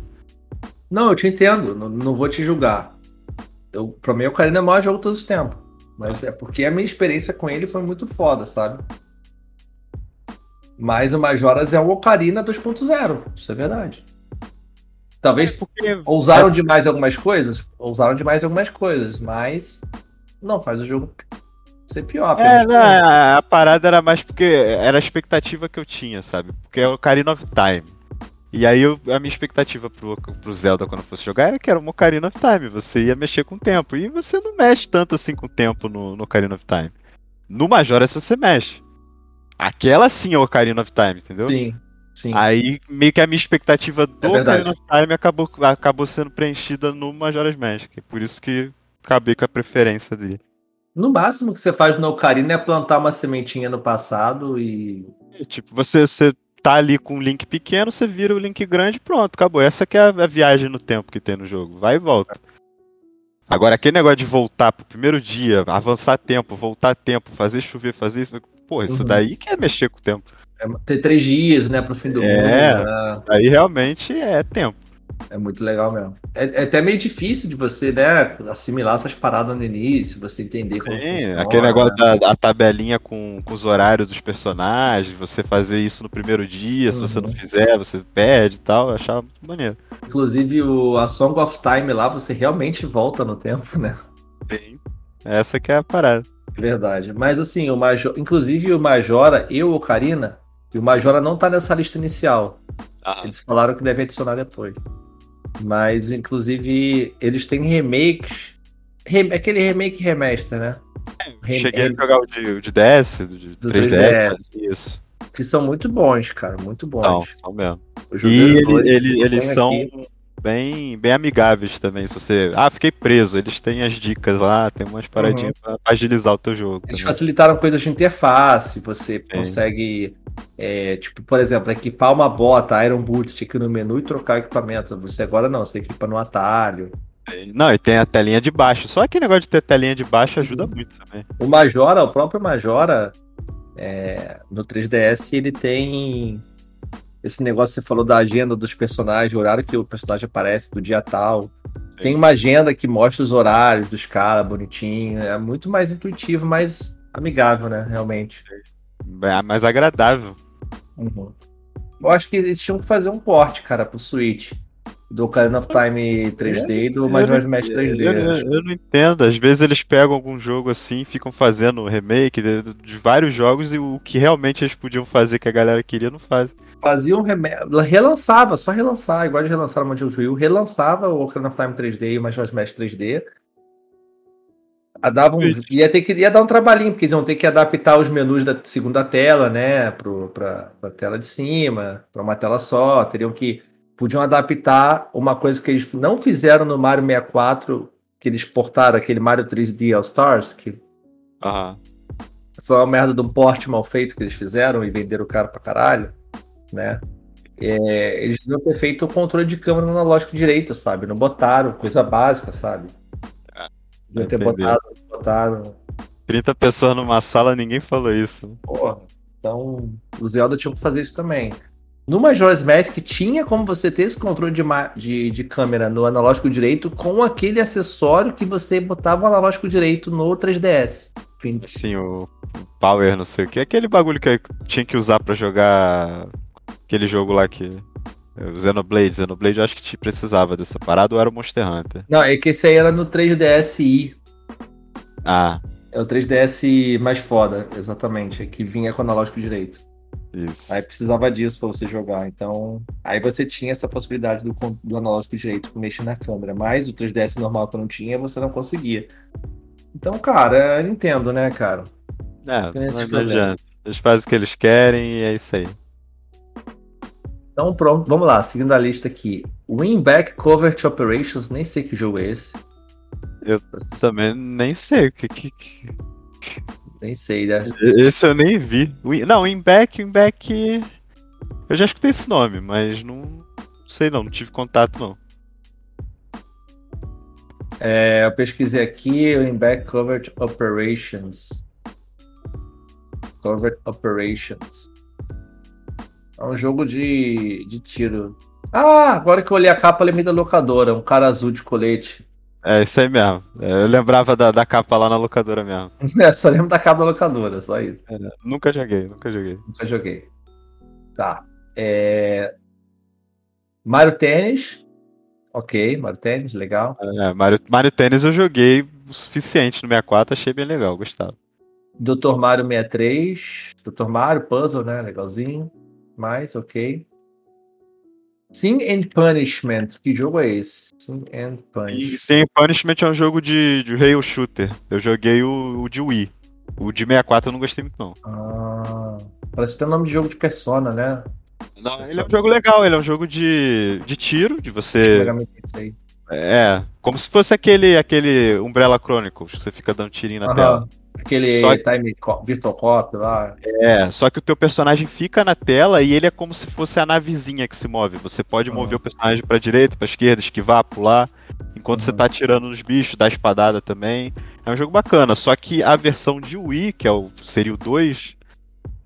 Não, eu te entendo, não, não vou te julgar. Eu, pra mim, o Ocarina é o maior jogo de todos os tempos. Mas é porque a minha experiência com ele foi muito foda, sabe? Mas o Majoras é um Ocarina 2.0, isso é verdade. Talvez porque ousaram é... demais algumas coisas, ousaram demais algumas coisas, mas não faz o jogo ser pior. É, não, a parada era mais porque era a expectativa que eu tinha, sabe? Porque é o Ocarina of Time. E aí eu, a minha expectativa pro, pro Zelda quando eu fosse jogar era que era um Ocarina of Time. Você ia mexer com o tempo. E você não mexe tanto assim com o tempo no, no Ocarina of Time. No Majora's você mexe. Aquela sim é o Ocarina of Time, entendeu? Sim. Sim. Aí meio que a minha expectativa do é Ocarina of Time acabou, acabou sendo preenchida no Majora's Mask. Por isso que acabei com a preferência dele. No máximo que você faz no Ocarina é plantar uma sementinha no passado e. É, tipo, você, você tá ali com um link pequeno, você vira o link grande pronto, acabou. Essa que é a, a, viagem no tempo que tem no jogo. Vai e volta. Agora, aquele negócio de voltar pro primeiro dia, avançar tempo, voltar tempo, fazer chover, fazer isso. Pô, isso uhum. daí que é mexer com o tempo. É ter três dias, né, pro fim do é, mundo. Né? Aí realmente é tempo. É muito legal mesmo. É, é, até meio difícil de você, né, assimilar essas paradas no início, você entender como Sim, funciona. Aquele negócio né? da tabelinha com, com, os horários dos personagens, você fazer isso no primeiro dia, uhum. se você não uhum. fizer, você perde e tal, eu achava muito maneiro. Inclusive, o, a Song of Time lá, você realmente volta no tempo, né? Sim. Essa que é a parada. Verdade. Mas assim, o Major, inclusive o Majora e o Ocarina, e o Majora não tá nessa lista inicial. Ah. Eles falaram que deve adicionar depois. Mas, inclusive, eles têm remakes. Rem, aquele remake remaster, né? Rem, Cheguei a jogar o de, de DS, de do 3DS, 3DS, isso. Que são muito bons, cara, muito bons. Não, são mesmo. E ele, ele, eles são. Aqui. bem, bem amigáveis também. Se você. Ah, fiquei preso. Eles têm as dicas lá, tem umas paradinhas uhum. pra agilizar o teu jogo. Eles também. facilitaram coisas de interface, você Sim. consegue. É, tipo, por exemplo, equipar uma bota, Iron Boots, tinha que ir no menu e trocar o equipamento. Você agora não, você equipa no atalho. Não, e tem a telinha de baixo. Só que negócio de ter telinha de baixo ajuda muito também. O Majora, o próprio Majora, é, no 3DS, ele tem esse negócio que você falou da agenda dos personagens, o horário que o personagem aparece, do dia tal. Sim. Tem uma agenda que mostra os horários dos caras bonitinho. É muito mais intuitivo, mais amigável, né? Realmente. É mais agradável. Uhum. Eu acho que eles tinham que fazer um porte, cara, pro Switch do Ocarina of Time 3D e do Majora's Mask 3D. Eu, eu, eu, não entendo. Às vezes eles pegam algum jogo assim, ficam fazendo remake de, de, vários jogos e o que realmente eles podiam fazer que a galera queria não faz. Fazia um remake, relançava, só relançar, igual de relançar o Mandel Wii, relançava o Ocarina of Time 3D e o Majora's Mask 3D. Dava um, ia, ter que, ia dar um trabalhinho, porque eles iam ter que adaptar os menus da segunda tela, né, para a tela de cima, para uma tela só. Teriam que podiam adaptar uma coisa que eles não fizeram no Mario 64, que eles portaram aquele Mario 3D All Stars, que uhum. foi uma merda de um porte mal feito que eles fizeram e venderam o cara pra caralho, né? É, eles deviam ter feito o controle de câmera no analógico direito, sabe? Não botaram, coisa básica, sabe? Deviam ter botado, botaram. 30 pessoas numa sala, ninguém falou isso. Porra. Então, o Zelda tinha que fazer isso também. No Majora's Mask tinha como você ter esse controle de, de, de, câmera no analógico direito com aquele acessório que você botava o analógico direito no 3DS. Enfim. Sim, o Power, não sei o que. Aquele bagulho que tinha que usar para jogar aquele jogo lá que. O Xenoblade, Xenoblade eu acho que te precisava dessa parada ou era o Monster Hunter? Não, é que esse aí era no 3DSi. Ah. É o 3DS mais foda, exatamente. É que vinha com o analógico direito. Isso. Aí precisava disso para você jogar. Então, aí você tinha essa possibilidade do, do analógico direito mexer na câmera. Mas o 3DS normal que não tinha, você não conseguia. Então, cara, eu entendo, né, cara? É, não adianta. Eles fazem o que eles querem e é isso aí. Então, pronto, vamos lá, seguindo a lista aqui. Winback Covert Operations, nem sei que jogo é esse. Eu também nem sei o que, que, que... Nem sei, né? Esse eu nem vi. Não, Winback, Winback. Eu já escutei esse nome, mas não sei não, não tive contato não. É, eu pesquisei aqui Winback Covert Operations. Covert Operations. É um jogo de, de tiro. Ah, agora que eu olhei a capa, lembrei da locadora. Um cara azul de colete. É isso aí mesmo. É, eu lembrava da, da capa lá na locadora mesmo. É, só lembro da capa da locadora, só isso. É, nunca joguei, nunca joguei. Nunca joguei. Tá. É... Mario Tênis. Ok, Mario Tênis, legal. É, Mario, Mario Tênis eu joguei o suficiente no 64, achei bem legal, gostava. Dr. Mario 63. Dr. Mario, puzzle, né? Legalzinho. Mais, ok. Sin and Punishment, que jogo é esse? Sin and Punishment. Sin and Punishment é um jogo de, de rail shooter. Eu joguei o, o de Wii. O de 64 eu não gostei muito, não. Ah, parece ter nome de jogo de Persona, né? Não, Persona. ele é um jogo legal, ele é um jogo de, de tiro, de você. É, como se fosse aquele, aquele Umbrella Chronicles, que você fica dando tirinho na Aham. tela. Aquele só... time Virtual Cop lá. É, só que o teu personagem fica na tela e ele é como se fosse a navezinha que se move. Você pode uhum. mover o personagem pra direita, pra esquerda, esquivar, pular. Enquanto uhum. você tá atirando nos bichos, dá espadada também. É um jogo bacana. Só que a versão de Wii, que é o, seria o 2,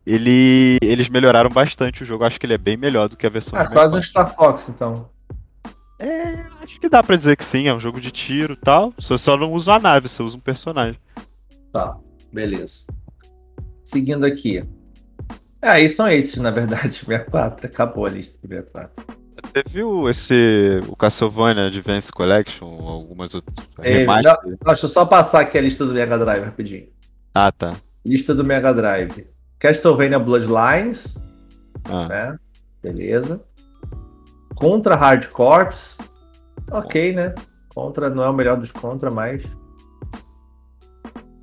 ele, eles melhoraram bastante o jogo. Acho que ele é bem melhor do que a versão Ah, quase um Star Fox, então. É, acho que dá pra dizer que sim. É um jogo de tiro e tal. Você só não usa a nave, você usa um personagem. Tá, beleza. Seguindo aqui. É, aí são esses, na verdade, 64. Acabou a lista do 64. Você viu esse. o Castlevania Advance Collection? Algumas outras. É, não, deixa eu só passar aqui a lista do Mega Drive rapidinho. Ah, tá. Lista do Mega Drive. Castlevania Bloodlines. Ah. Né? Beleza. Contra Hard Corps. Ok, né? Contra não é o melhor dos contra, mas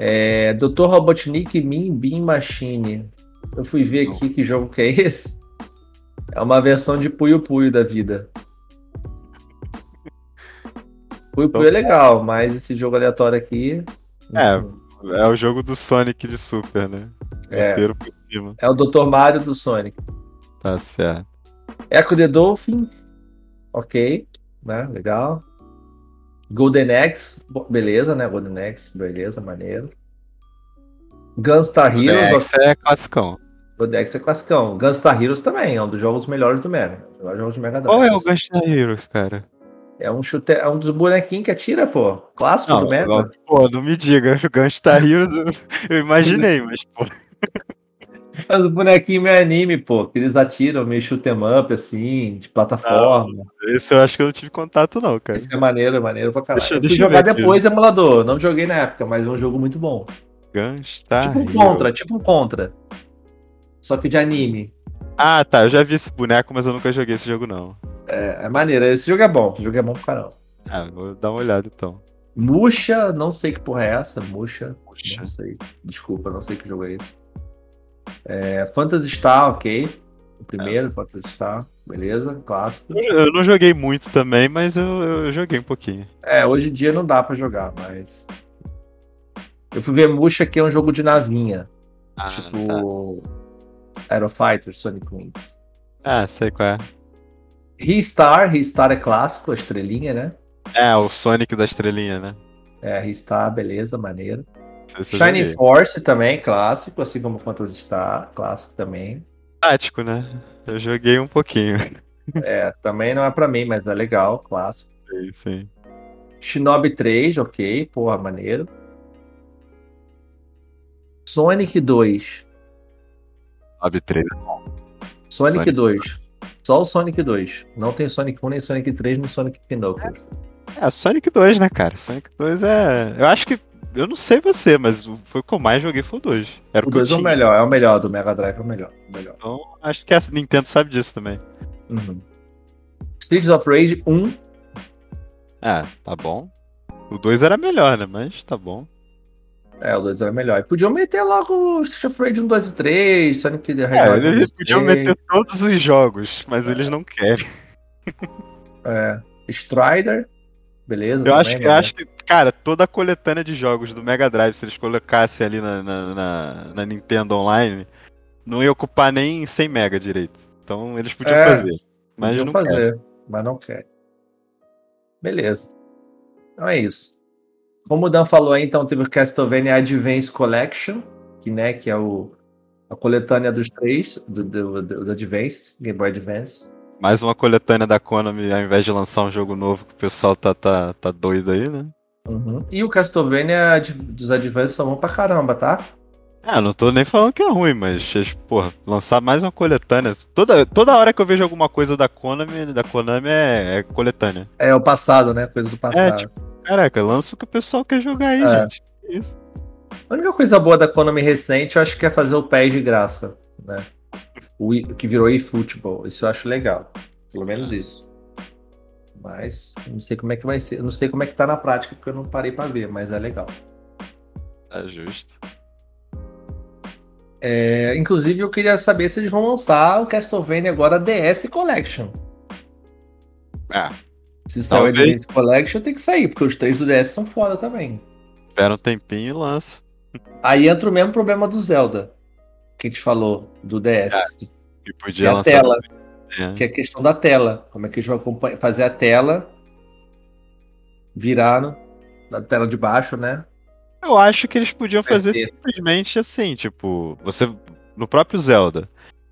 é, Dr. Robotnik Min Bean Machine. Eu fui ver aqui que jogo que é esse. É uma versão de Puyo Puyo da vida. Puyo Puyo é legal, mas esse jogo aleatório aqui. É, é o jogo do Sonic de Super, né? É. Inteiro por cima. É o Dr. Mario do Sonic. Tá certo. Echo the Dolphin. Ok. Né? Legal. Golden Axe. Beleza, né? Golden Axe. Beleza, maneiro. Gunstar Heroes. Esse é classicão. Golden Axe é classicão. Gunstar Heroes também. É um dos jogos melhores do Mega. Jogos de Mega. Qual é o Gunstar Heroes, cara? É um chute, é um dos bonequinhos que atira, pô. Clássico Não, do Mega. pô, não me diga. Gunstar Heroes eu imaginei, mas, pô. Mas o bonequinho meio anime, pô. Que eles atiram meio shoot 'em up, assim, de plataforma. Esse eu acho que eu não tive contato, não, cara. Esse é maneiro, é maneiro pra caralho. Deixa- eu fui deixa eu jogar ver aqui. depois emulador. Não joguei na época, mas é um jogo muito bom. Gunstar tipo um Heroes. Contra, tipo um Contra. Só que de anime. Ah, tá. Eu já vi esse boneco, mas eu nunca joguei esse jogo, não. É, é maneiro. Esse jogo é bom. Esse jogo é bom pra caramba. Ah, vou dar uma olhada então. Musha, não sei que porra é essa. Puxa. não sei. Desculpa, não sei que jogo é esse. É, Phantasy Star, ok. O primeiro, Phantasy Star. Beleza, clássico. Eu, eu não joguei muito também, mas eu, eu joguei um pouquinho. É, hoje em dia não dá pra jogar, mas. Eu fui ver Musha, que é um jogo de navinha. Ah, tipo. Aero Fighter, Sonic Wings. Ah, sei qual é. Ristar, Ristar é clássico, a estrelinha, né? É, o Sonic da estrelinha, né? É, Ristar, beleza, maneiro. Shining. Force também, clássico, assim como Phantasy Star, clássico também. Tático, né? Eu joguei um pouquinho. É, também não é pra mim, mas é legal, clássico. Sim, sim. Shinobi 3, ok, porra, maneiro. Sonic 2. Ob 3. Sonic, Sonic 2. Só o Sonic 2. Não tem Sonic 1, nem Sonic 3, nem Sonic Pinocchio. É, Sonic 2, né, cara? Sonic 2 é. Eu acho que. Eu não sei você, mas foi o que eu mais joguei foi o 2. Era O que eu 2 é o melhor, é o melhor do Mega Drive, é o melhor. o melhor. Então, acho que a Nintendo sabe disso também. Uhum. Streets of Rage 1. Ah, tá bom. O 2 era melhor, né? Mas tá bom. É, o 2 era melhor. E podiam meter logo Streets of Rage 1, 2 e 3, Sonic the É, Hedgehog 1, 2 eles podiam 3. meter todos os jogos, mas eles não querem. É. Strider. Beleza. Eu também, acho que, eu né? acho que, cara, toda a coletânea de jogos do Mega Drive, se eles colocassem ali na, na, na- na Nintendo Online, não ia ocupar nem 100 mega direito. Então eles podiam É, fazer. Mas Podiam não fazer, mas não quer. Beleza. Então é isso. Como o Dan falou aí, então teve o Castlevania Advance Collection, que, né, que é o, a coletânea dos três, do, do, do, do Advance, Game Boy Advance. Mais uma coletânea da Konami, ao invés de lançar um jogo novo que o pessoal tá, tá, tá doido aí, né? Uhum. E o Castlevania dos Advance são bons pra caramba, tá? Ah, não tô nem falando que é ruim, mas, porra, lançar mais uma coletânea. Toda, toda hora que eu vejo alguma coisa da Konami, da Konami é, é coletânea. É o passado, né? Coisa do passado. tipo, Caraca, lança o que o pessoal quer jogar aí, É. gente. Isso. A única coisa boa da Konami recente, eu acho que é fazer o PES de graça, né? O que virou eFootball. Isso eu acho legal. Pelo menos isso. Mas não sei como é que vai ser. Não sei como é que tá na prática, porque eu não parei pra ver, mas é legal. Tá justo. É, inclusive, eu queria saber se eles vão lançar o Castlevania agora DS Collection. Ah, Se sair o. Advance Collection, tem que sair, porque os três do DS são foda também. espera um tempinho e lança. Aí entra o mesmo problema do Zelda, que a gente falou, do DS. Que que podia é a lançar. tela. também, né? que é a questão da tela. Como é que eles vão acompanhar- fazer a tela virar no- na tela de baixo, né? Eu acho que eles podiam Vai fazer ter. simplesmente assim, tipo, você no próprio Zelda.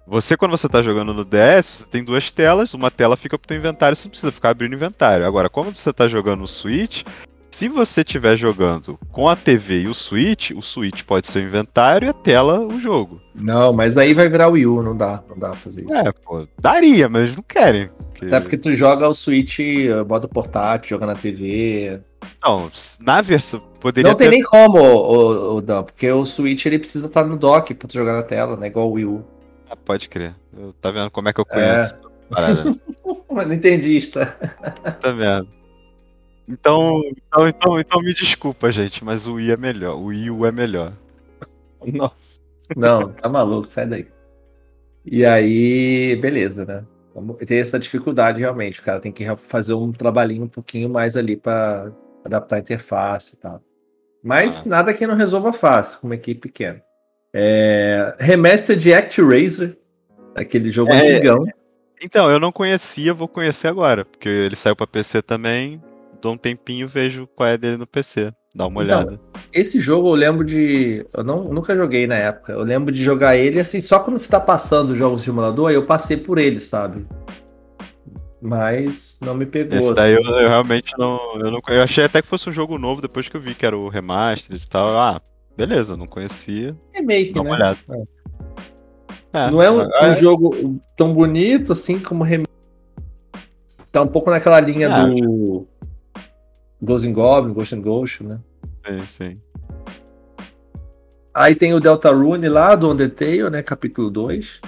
Você quando você tá jogando no DS, você tem duas telas, uma tela fica pro teu inventário, você não precisa ficar abrindo inventário. Agora, quando você tá jogando no Switch, se você estiver jogando com a TV e o Switch, o Switch pode ser o inventário e a tela o jogo. Não, mas aí vai virar o Wii U, não dá, não dá pra fazer isso. É, pô, daria, mas não querem. Porque... Até porque tu joga o Switch, eh, modo portátil, joga na TV. Não, na versão poderia não tem ter nem como, o, o, Dan, porque o Switch ele precisa estar no dock pra tu jogar na tela, né? Igual o Wii U. Ah, pode crer. Eu, tá vendo como é que eu conheço? essa parada? Mas Nintendista. Tá vendo? Então, então, então, então me desculpa, gente, mas o Wii é melhor. O Wii U é melhor. Nossa. Não, tá maluco, sai daí. E aí, beleza, né? Tem essa dificuldade realmente. O cara tem que fazer um trabalhinho um pouquinho mais ali para adaptar a interface e tal. Mas ah. nada que não resolva fácil, com uma equipe pequena. É... Remaster de ActRaiser, aquele jogo é... antigão. Então, eu não conhecia, vou conhecer agora, porque ele saiu para PC também. Dou um tempinho, vejo qual é dele no PC. Dá uma então, olhada. Esse jogo eu lembro de. Eu não, nunca joguei na época. Eu lembro de jogar ele assim, só quando você tá passando jogos de simulador, aí eu passei por ele, sabe? Mas não me pegou. Esse daí assim. eu, eu, realmente não eu, não. eu achei até que fosse um jogo novo depois que eu vi que era o remaster e tal. Ah, beleza, não conhecia. Remake, Dá uma né? olhada. É. É, não é um, é... um, jogo tão bonito assim como remake. Tá um pouco naquela linha é, do. Ghost and Goblin, Ghost and Ghost, né? Sim, sim. Aí tem o Deltarune lá do Undertale, né? Capítulo 2.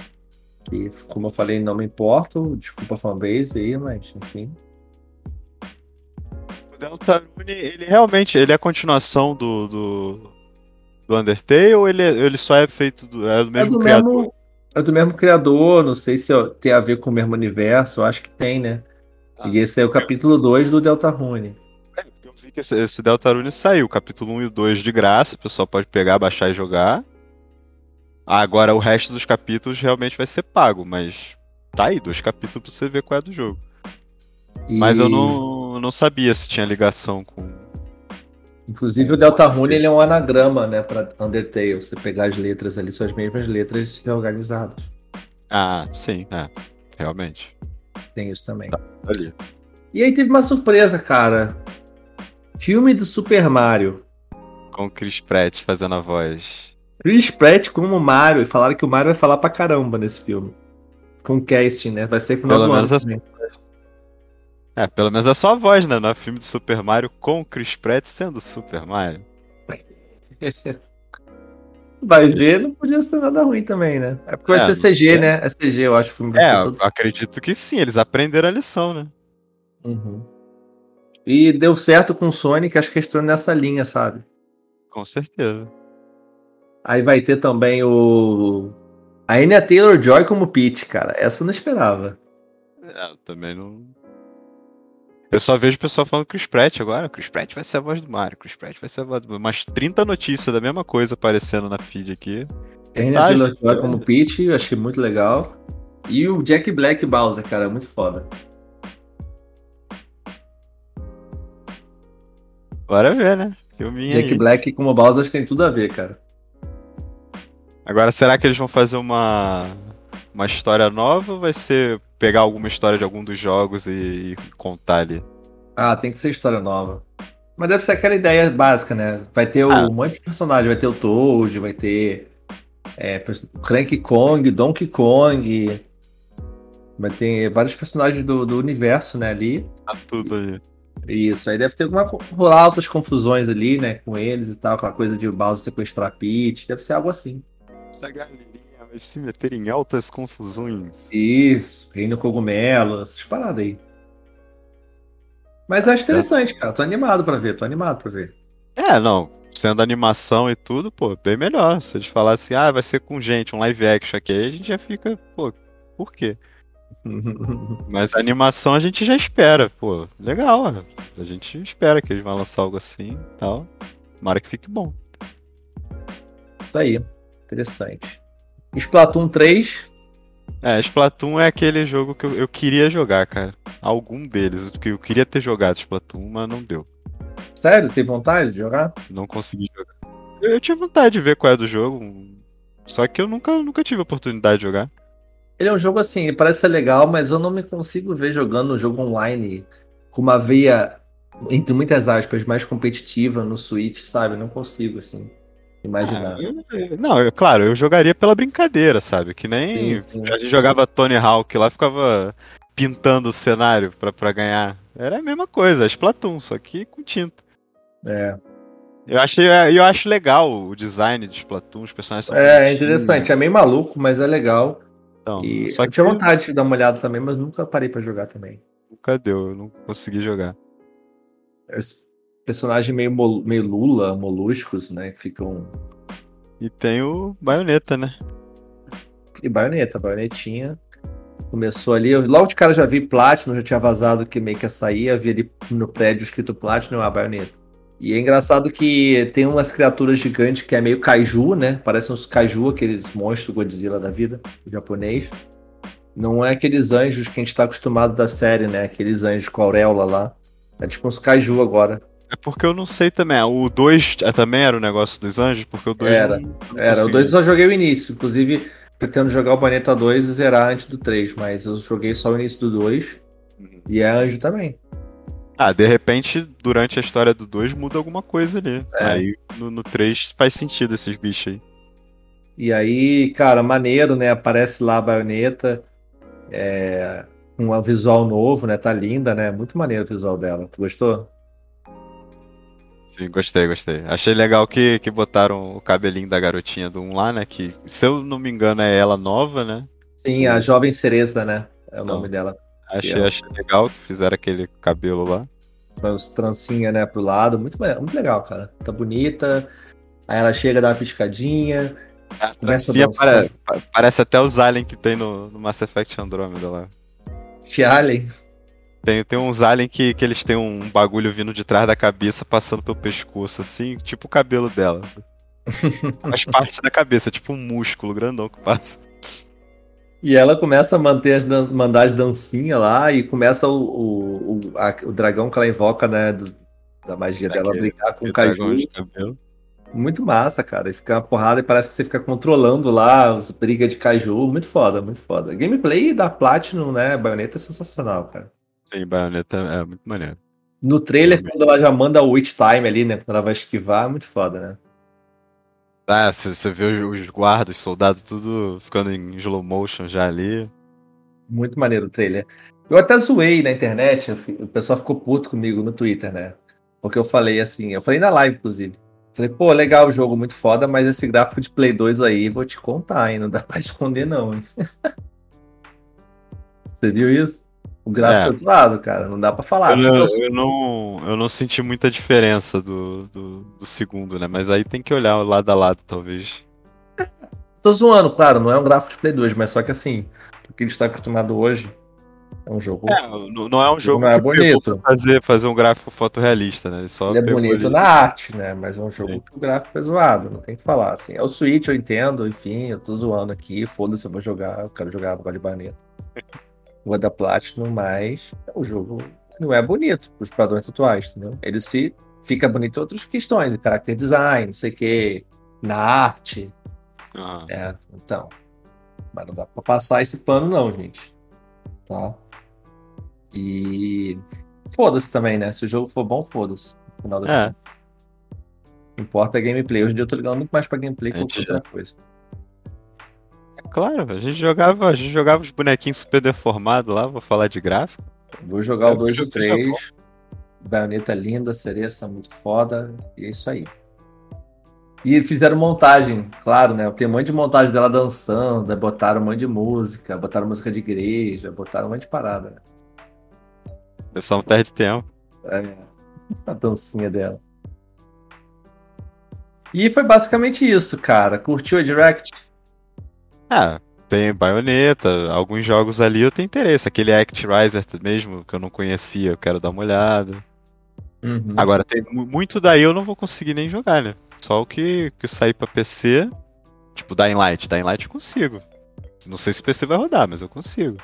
Que, como eu falei, não me importo. Desculpa a fanbase aí, mas enfim. O Deltarune, ele realmente ele é a continuação do, do, do Undertale ou ele, ele só é feito do, é do mesmo é do criador? Mesmo, é do mesmo criador, não sei se tem a ver com o mesmo universo, eu acho que tem, né? Ah, e esse é o capítulo 2 do Deltarune. Vi que esse, esse Deltarune saiu, capítulo 1 e 2 de graça, o pessoal pode pegar, baixar e jogar. Agora o resto dos capítulos realmente vai ser pago, mas tá aí, dois capítulos pra você ver qual é do jogo. E... Mas eu não, não sabia se tinha ligação com. Inclusive o Deltarune ele é um anagrama, né, para Undertale. Você pegar as letras ali, são as mesmas letras reorganizadas. Ah, sim, é. Realmente. Tem isso também. Tá, ali. E aí teve uma surpresa, cara. Filme do Super Mario. Com o Chris Pratt fazendo a voz. Chris Pratt como Mario. E falaram que o Mario vai falar pra caramba nesse filme. Com o casting, né? Vai ser final pelo do ano. Assim. É, pelo menos é só a voz, né? No é filme do Super Mario com o Chris Pratt sendo Super Mario. Vai ver, não podia ser nada ruim também, né? É porque vai é, ser CG, né? É CG, eu acho o filme vai É, todo... acredito que sim, eles aprenderam a lição, né? Uhum. E deu certo com o Sonic, acho que estou nessa linha, sabe? Com certeza. Aí vai ter também o. A Anya Taylor Joy como Peach, cara. Essa eu não esperava. É, eu também não. Eu só vejo o pessoal falando Chris Pratt agora. Chris Pratt vai ser a voz do Mario. Chris Pratt vai ser a voz do Mario. Umas 30 notícias da mesma coisa aparecendo na feed aqui. Anya tá, Taylor Joy como Peach, eu achei muito legal. E o Jack Black Bowser, cara, muito foda. Bora ver, né? Filminho Jack aí. Black como Bowser tem tudo a ver, cara. Agora, será que eles vão fazer uma, uma história nova ou vai ser pegar alguma história de algum dos jogos e, e contar ali? Ah, tem que ser história nova. Mas deve ser aquela ideia básica, né? Vai ter ah. um monte de personagem, vai ter o Toad, vai ter é, Cranky Kong, Donkey Kong, vai ter vários personagens do, do universo, né, ali. Tá tudo ali. Isso, aí deve ter alguma rolar altas confusões ali, né, com eles e tal, aquela coisa de Bowser sequestrar Peach, deve ser algo assim. Essa galerinha vai se meter em altas confusões. Isso, reino cogumelo, essas paradas aí. Mas eu acho interessante, cara, tô animado pra ver, tô animado pra ver. É, não, sendo animação e tudo, pô, bem melhor. Se eles falassem, ah, vai ser com gente, um live action aqui, aí a gente já fica, pô, por quê? Mas a animação a gente já espera, pô. Legal, a gente espera que eles vão lançar algo assim e tal. Tomara que fique bom. Isso aí, interessante. Splatoon 3. É, Splatoon é aquele jogo que eu, eu queria jogar, cara. Algum deles. Que eu queria ter jogado Splatoon, mas não deu. Sério? Tem vontade de jogar? Não consegui jogar. Eu, eu tinha vontade de ver qual é do jogo. Só que eu nunca, nunca tive a oportunidade de jogar. Ele é um jogo assim, parece ser legal, mas eu não me consigo ver jogando um jogo online com uma veia, entre muitas aspas, mais competitiva no Switch, sabe? Não consigo, assim, imaginar. Ah, eu, não, eu, claro, eu jogaria pela brincadeira, sabe? Que nem sim, sim. a gente jogava Tony Hawk lá, ficava pintando o cenário pra, pra ganhar. Era a mesma coisa, Splatoon, só que com tinta. É. Eu achei, eu acho legal o design de Splatoon, os personagens são É, é interessante, é meio maluco, mas é legal. Então, e só eu tinha vontade de dar uma olhada também, mas nunca parei para jogar também. Nunca deu, eu não consegui jogar. Esse personagem meio, meio Lula, moluscos, né? Que ficam. E tem o baioneta, né? E baioneta, baionetinha. Começou ali, eu, logo de cara já vi Platinum, já tinha vazado que meio que ia sair, havia ali no prédio escrito Platinum a baioneta. E é engraçado que tem umas criaturas gigantes que é meio kaiju, né? Parecem uns kaiju, aqueles monstros Godzilla da vida, japonês. Não é aqueles anjos que a gente tá acostumado da série, né? Aqueles anjos com auréola lá. É tipo uns kaiju agora. É porque eu não sei também. O 2 é, também era o negócio dos anjos, porque o 2 Era, não, não era. O consegui. 2 eu só joguei o início. Inclusive, pretendo jogar o Planeta 2 e zerar antes do 3, mas eu joguei só o início do 2. Uhum. E é anjo também. Ah, de repente, durante a história do 2 muda alguma coisa ali. É. Aí no, no 3 faz sentido esses bichos aí. E aí, cara, maneiro, né? Aparece lá a baioneta. É, um visual novo, né? Tá linda, né? Muito maneiro o visual dela. Tu gostou? Sim, gostei, gostei. Achei legal que, que botaram o cabelinho da garotinha do 1 lá, né? Que, se eu não me engano, é ela nova, né? Sim, a jovem Cereza, né? É o Não. nome dela. Achei, achei legal que fizeram aquele cabelo lá. As trancinhas, né, pro lado. Muito, muito legal, cara. Tá bonita. Aí ela chega, dá uma piscadinha. Começa a Sim, dançar. pare- pa- parece até os aliens que tem no, no Mass Effect Andromeda lá. Alien. Tem, tem uns aliens que, que eles têm um bagulho vindo de trás da cabeça, passando pelo pescoço, assim, tipo o cabelo dela. Faz parte da cabeça, tipo um músculo grandão que passa. E ela começa a manter as dan- mandar as dancinhas lá e começa o, o, o, a- o dragão que ela invoca, né? do- da magia dela brigar com o cabelo. Muito massa, cara. E fica uma porrada e parece que você fica controlando lá as brigas de Kaiju. Muito foda, muito foda. Gameplay da Platinum, né? Baioneta é sensacional, cara. Sim, baioneta é muito maneiro. No trailer, quando ela já manda o Witch Time ali, né? Quando ela vai esquivar, muito foda, né? Ah, você vê os, guardas, os soldados, tudo ficando em slow motion já ali. Muito maneiro o trailer. Eu até zoei na internet, o pessoal ficou puto comigo no Twitter, né? Porque eu falei assim, eu falei na live, inclusive. Falei, pô, legal o jogo, muito foda, mas esse gráfico de Play 2 aí, vou te contar, hein? Não dá pra esconder, não, hein? Você viu isso? O gráfico é, É. zoado, cara. Não dá pra falar. eu, não, eu- eu não, eu não senti muita diferença do, do, do segundo, né? Mas aí tem que olhar lado a lado, talvez. Tô zoando, claro, não é um gráfico de Play 2, mas só que assim, o que a gente tá acostumado hoje é um jogo. É, não não é um jogo Não é bonito. fazer, fazer um gráfico fotorrealista, né? Ele só Ele é bonito ali- na arte, né? Mas é um jogo Sim. que o gráfico é zoado, não tem que falar. Assim. É o Switch, eu entendo, enfim, eu tô zoando aqui, foda-se, eu vou jogar, eu quero jogar no de Baneta. Vou da Platinum, mas é um jogo não é bonito pros padrões atuais, entendeu? Ele se fica bonito em outras questões, em character design, não sei o quê, na arte, Ah, é, então. Mas não dá pra passar esse pano, não, gente. Tá? E. Foda-se também, né? Se o jogo for bom, foda-se. No final das É. O importa é gameplay. Hoje em dia eu tô ligando muito mais pra gameplay que A outra coisa. Claro, a gente jogava, a gente jogava os bonequinhos super deformados lá, vou falar de gráfico. Vou jogar É, o 2 e o jogo seja 3. Baioneta linda, cereça muito foda. E é isso aí. E fizeram montagem, claro, né? Tem um monte de montagem dela dançando, aí botaram um monte de música, botaram música de igreja, botaram um monte de parada, né? O pessoal não perde tempo. É, a dancinha dela. E foi basicamente isso, cara. Curtiu a Direct? Ah, tem baioneta, alguns jogos ali eu tenho interesse. Aquele Actriser mesmo, que eu não conhecia, eu quero dar uma olhada. Uhum. Agora, tem mu- muito daí eu não vou conseguir nem jogar, né? Só o que, que sair pra PC, tipo Dying Light. Dying Light eu consigo. Não sei se o PC vai rodar, mas eu consigo.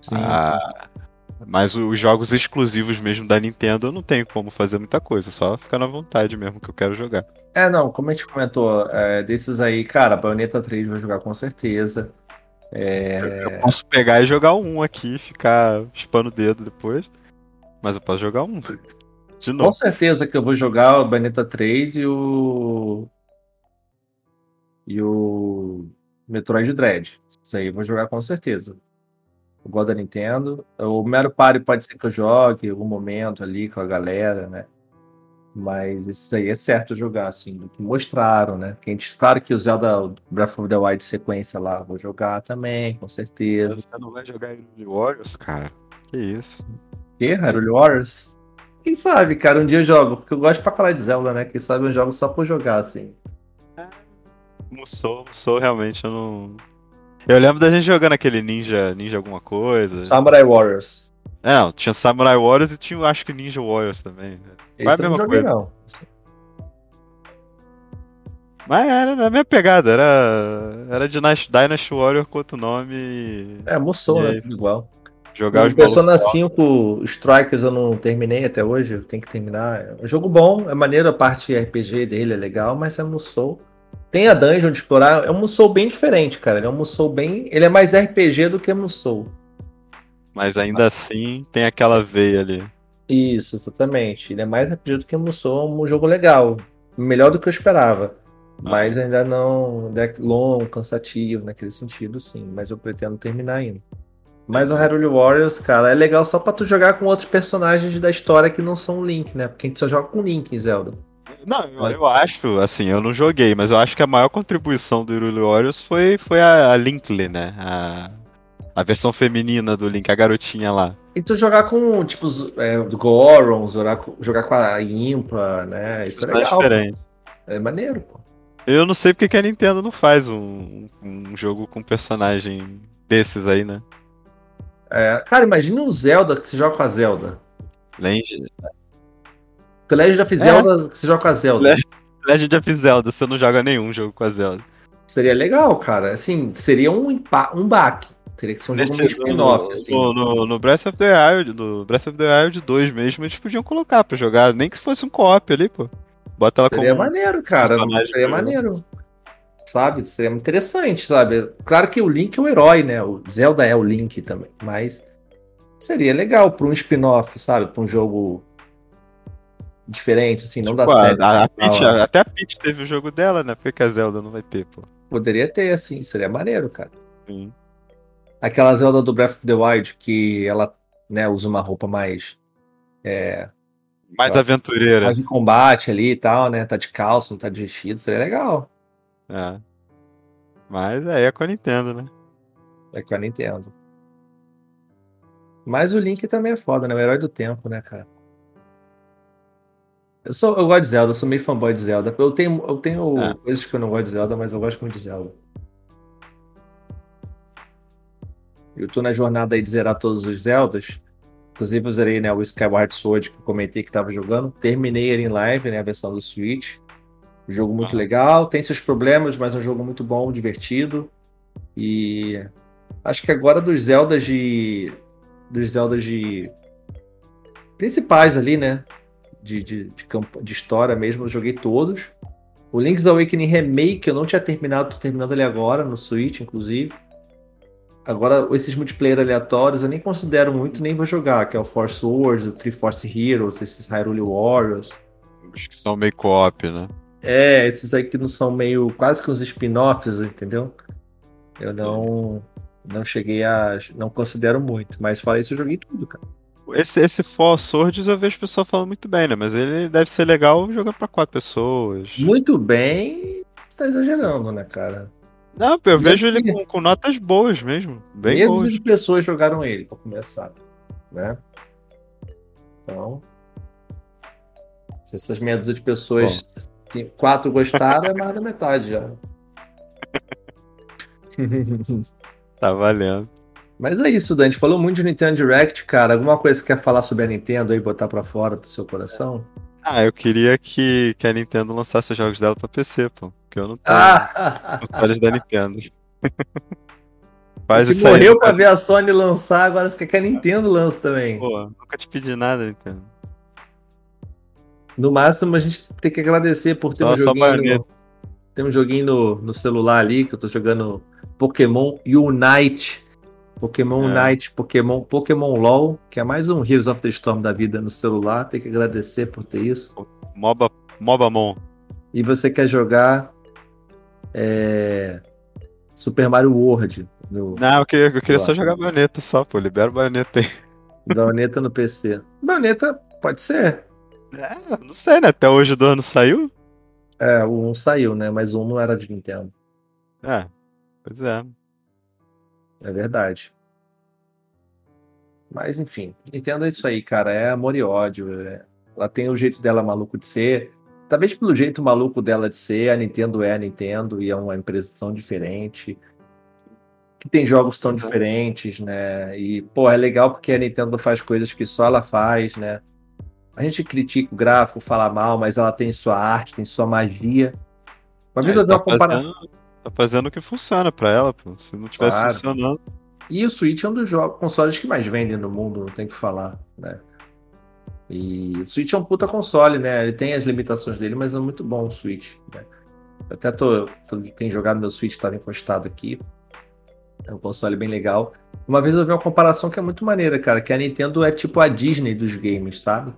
Sim, Ah, Mas os jogos exclusivos mesmo da Nintendo eu não tenho como fazer muita coisa, só ficar na vontade mesmo que eu quero jogar. É, não, como a gente comentou, é, desses aí, cara, Bayonetta 3 vai jogar com certeza. É, Eu posso pegar e jogar um aqui e ficar chupando o dedo depois. Mas eu posso jogar um. De com novo. certeza que eu vou jogar o Bayonetta 3 e o. E o Metroid Dread. Isso aí eu vou jogar com certeza. Eu gosto da Nintendo. O Mero Party pode ser que eu jogue em algum momento ali com a galera, né? Mas isso aí é certo jogar, assim, do que mostraram, né? Que gente, claro que o Zelda Breath of the Wild sequência lá, vou jogar também, com certeza. Você não vai jogar Hyrule Warriors, cara? Que isso? Que? Hyrule Warriors? Quem sabe, cara, um dia eu jogo, porque eu gosto pra caralho de Zelda, né? Quem sabe eu jogo só por jogar, assim. Como sou, sou realmente, eu não. Eu lembro da gente jogando aquele Ninja, Ninja alguma coisa. Samurai Warriors. Não, tinha Samurai Warriors e tinha, acho que Ninja Warriors também. né? Qual é a não mesma joguei, coisa? não. Mas era na minha pegada, era, era Dynasty, Warrior com outro nome É, Musou, E né? Tudo igual. jogar os O Persona malucos. 5 Strikers eu não terminei até hoje, eu tenho que terminar. É um jogo bom, é maneiro a parte RPG dele, é legal, mas é Musou. Tem a dungeon de explorar, é um Musou bem diferente, cara. Ele é um Musou bem. Ele é mais RPG do que Musou. Mas ainda assim tem aquela veia ali. Isso, exatamente. Ele é mais RPG do que Musou, é um jogo legal. Melhor do que eu esperava. Mas ainda não. Ainda é longo, cansativo, naquele sentido, sim. Mas eu pretendo terminar ainda. Mas o Hyrule Warriors, cara, é legal só pra tu jogar com outros personagens da história que não são o Link, né? Porque a gente só joga com o Link em Zelda. Não, eu, eu acho, assim, eu não joguei, mas eu acho que a maior contribuição do Hyrule Warriors foi, foi a, a Linkly, né? A, a versão feminina do Link, a garotinha lá. E tu jogar com, tipo, os- é, do Goron, jogar com, jogar com a Impa, né? Isso é Tá legal. diferente. É maneiro, pô. Eu não sei porque que a Nintendo não faz um, um jogo com personagem desses aí, né? É, cara, imagina o Zelda que você joga com a Zelda. Legend, O Legend of É. Zelda que você joga com a Zelda. Le- Legend of Zelda, você não joga nenhum jogo com a Zelda. Seria legal, cara. Assim, seria um, um baque. Teria que ser um jogo meio spin-off, assim. no, no- no Breath of the Wild, no Breath of the Wild 2 mesmo, eles podiam colocar pra jogar, nem que fosse um co-op ali, pô. Bota ela Seria como. maneiro, cara. Seria jogo. maneiro. Sabe? Seria interessante, sabe? Claro que o Link é o herói, né? O Zelda é o Link também. Mas seria legal pra um spin-off, sabe? Pra um jogo diferente, assim, não Tipo, a, série. a- a principal, Peach- né? até a Peach teve o jogo dela, né? Por que que a Zelda não vai ter, pô? Poderia ter, assim. Seria maneiro, cara. Sim. Aquela Zelda do Breath of the Wild que ela né, usa uma roupa mais, Mais Tá. aventureira. mais de combate ali e tal, né? Tá de calça, não tá de vestido. Seria legal. É. Mas aí é com a Nintendo, né? É com a Nintendo. Mas o Link também é foda, né? O herói do tempo, né, cara? Eu, sou, eu gosto de Zelda, sou meio fanboy de Zelda. Eu tenho, eu tenho É. coisas que eu não gosto de Zelda, mas eu gosto muito de Zelda. Eu tô na jornada aí de zerar todos os Zeldas. Inclusive eu zerei né, o Skyward Sword que eu comentei que tava jogando. Terminei ele em live, né? A versão do Switch. Jogo muito Ah. legal, tem seus problemas, mas é um jogo muito bom, divertido. E acho que agora dos Zeldas de. Dos Zeldas de. Principais ali, né? De, de, de, campo- de história mesmo, eu joguei todos. O Link's Awakening Remake eu não tinha terminado, tô terminando ele agora, no Switch, inclusive. Agora, esses multiplayer aleatórios eu nem considero muito, nem vou jogar, que é o Force Wars, o Triforce Heroes, esses Hyrule Warriors. Os que são meio co-op, né? É, esses aí que não são meio quase que uns spin-offs, entendeu? Eu não não cheguei a não considero muito, mas falei isso eu joguei tudo, cara. Esse, esse Fall Swords eu vejo o pessoal falando muito bem, né? Mas ele deve ser legal jogar pra quatro pessoas. Muito bem, você tá exagerando, né, cara? Não, eu E vejo ele com, com notas boas mesmo. Bem Meia boas. de pessoas jogaram ele pra começar, né? Então, se essas meia dúzia de pessoas, assim, quatro gostaram, é mais da metade já. Tá valendo. Mas é isso, Dante. Falou muito de Nintendo Direct, cara. Alguma coisa que quer falar sobre a Nintendo aí, botar pra fora do seu coração? Ah, eu queria que, que a Nintendo lançasse os jogos dela pra PC, pô. Porque eu não tenho Ah! consoles da Nintendo. Faz isso aí. morreu nunca- pra ver a Sony lançar, agora você quer que a Nintendo lance também. Pô, nunca te pedi nada, Nintendo. No máximo, a gente tem que agradecer por ter Só- um joguinho. No, tem um joguinho no, no celular ali que eu tô jogando Pokémon Unite. Pokémon É. Unite, Pokémon, Pokémon LOL, que é mais um Heroes of the Storm da vida no celular. Tem que agradecer por ter isso. Moba, Mobamon. E você quer jogar é, Super Mario World no Não, eu queria, eu queria só jogar baioneta só, pô. Libera o baioneta aí. Baioneta no PC. Baioneta pode ser. É, não sei, né? Até hoje do ano saiu? É, o 1 saiu, né? Mas o 1 não era de Nintendo. É. Pois é. É verdade. Mas enfim, Nintendo é isso aí, cara. É amor e ódio. é- Ela tem o jeito dela maluco de ser. Talvez pelo jeito maluco dela de ser, a Nintendo é a Nintendo e é uma empresa tão diferente. que tem jogos tão diferentes, né? E, pô, é legal porque a Nintendo faz coisas que só ela faz, né? A gente critica o gráfico, fala mal, mas ela tem sua arte, tem sua magia. Uma vez é, eu vi tá uma comparação. Tá fazendo o que funciona para ela, pô. Se não tivesse claro. funcionando. E o Switch é um dos jogos, consoles que mais vendem no mundo, não tem que falar, né? E o Switch é um puta console, né? Ele tem as limitações dele, mas é muito bom o Switch. Né? Eu até tô, tô, tenho jogado meu Switch, estava encostado aqui. É um console bem legal. Uma vez eu vi uma comparação que é muito maneira, cara, que a Nintendo é tipo a Disney dos games, sabe?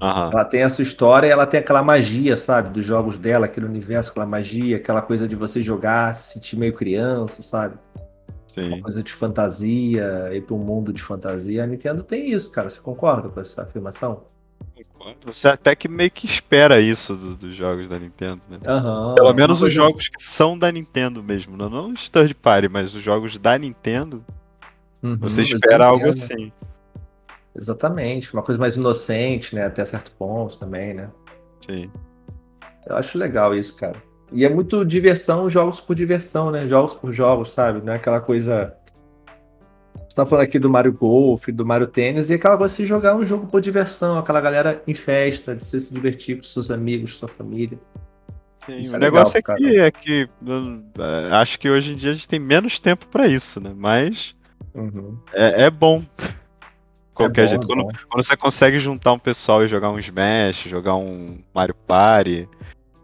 Uhum. Ela tem essa história e ela tem aquela magia, sabe? Dos jogos dela, aquele universo, aquela magia, aquela coisa de você jogar, se sentir meio criança, sabe? Sim. Uma coisa de fantasia, ir para um mundo de fantasia. A Nintendo tem isso, cara. Você concorda com essa afirmação? Você até que meio que espera isso do, dos jogos da Nintendo, né? Uhum, Pelo menos os jogos que são da Nintendo mesmo, não, não os third party, mas os jogos da Nintendo. Uhum, você espera algo assim. Exatamente, uma coisa mais inocente, né? Até certo ponto também, né? Sim. Eu acho legal isso, cara. E é muito diversão, jogos por diversão, né? Jogos por jogos, sabe? Não é aquela coisa. Você tá falando aqui do Mario Golf, do Mario Tênis, e aquela coisa de jogar um jogo por diversão, aquela galera em festa, de você se divertir com seus amigos, sua família. Sim, isso o é negócio legal, aqui é que é, acho que hoje em dia a gente tem menos tempo para isso, né? Mas uhum. é, é, bom. Qualquer é bom, jeito. Quando, quando, você consegue juntar um pessoal e jogar um Smash, jogar um Mario Party,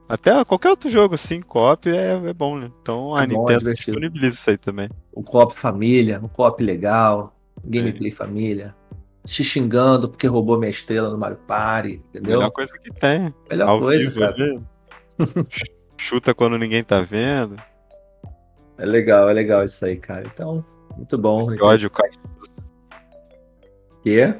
até qualquer outro jogo, assim, co-op é, é bom, né? Então a é Nintendo bom, disponibiliza isso aí também. O co-op família, um co-op legal, gameplay é. família. Te xingando porque roubou minha estrela no Mario Party, entendeu? Melhor coisa que tem. Melhor Ao coisa, vivo, cara. Chuta quando ninguém tá vendo. É legal, é legal isso aí, cara. Então, muito bom. Esse ódio caloroso. Quê?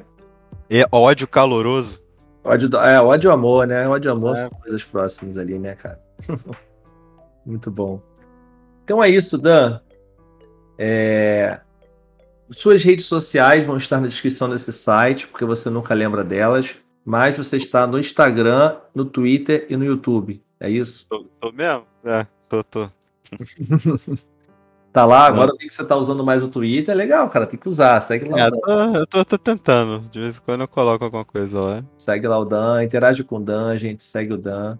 É ódio caloroso. Ódio, é, ódio amor, né? Ódio amor é. são coisas próximas ali, né, cara? Muito bom. Então é isso, Dan. É... Suas redes sociais vão estar na descrição desse site, porque você nunca lembra delas. Mas você está no Instagram, no Twitter e no YouTube. É isso? Tô, tô mesmo? É, tô, tô. Tá lá, agora eu vi que você tá usando mais o Twitter, é legal, cara, tem que usar, segue lá. É, eu, tô, eu tô, tô, tentando, de vez em quando eu coloco alguma coisa lá. Segue lá o Dan, interage com o Dan, gente, segue o Dan.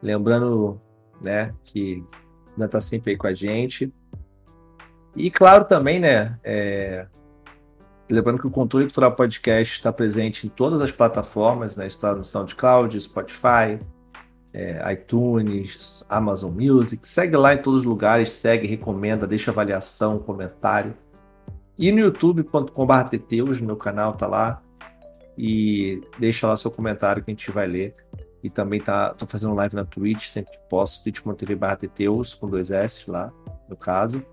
Lembrando, né, que ainda tá sempre aí com a gente. E claro também, né, é... lembrando que o Controle Cultural Podcast está presente em todas as plataformas, né, está no SoundCloud, Spotify, é, iTunes, Amazon Music. Segue lá em todos os lugares, segue, recomenda, deixa avaliação, comentário. E no youtube.com.br Teteus, meu canal tá lá. E deixa lá seu comentário que a gente vai ler. E também tá, tô fazendo live na Twitch sempre que posso, twitch.tv barra Teteus, com dois S lá, no caso.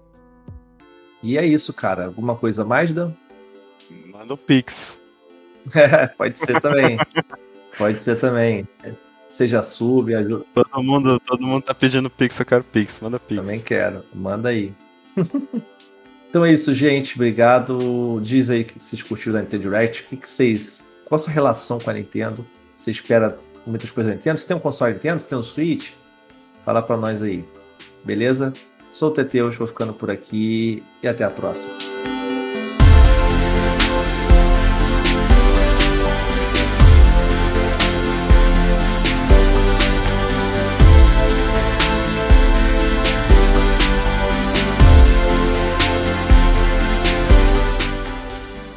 E é isso, cara. Alguma coisa mais, Dan? Manda o Pix. É, pode ser também. pode ser também seja sub, ajuda. Todo mundo, todo mundo tá pedindo Pix, eu quero Pix, manda Pix. Também quero, manda aí. então é isso, gente. Obrigado. Diz aí o que vocês curtiram da Nintendo Direct. O que, que vocês. Qual a sua relação com a Nintendo? Você espera muitas coisas da Nintendo? Você tem um console Nintendo? Você tem um Switch? Fala pra nós aí. Beleza? Sou o Teteus, vou ficando por aqui e até a próxima.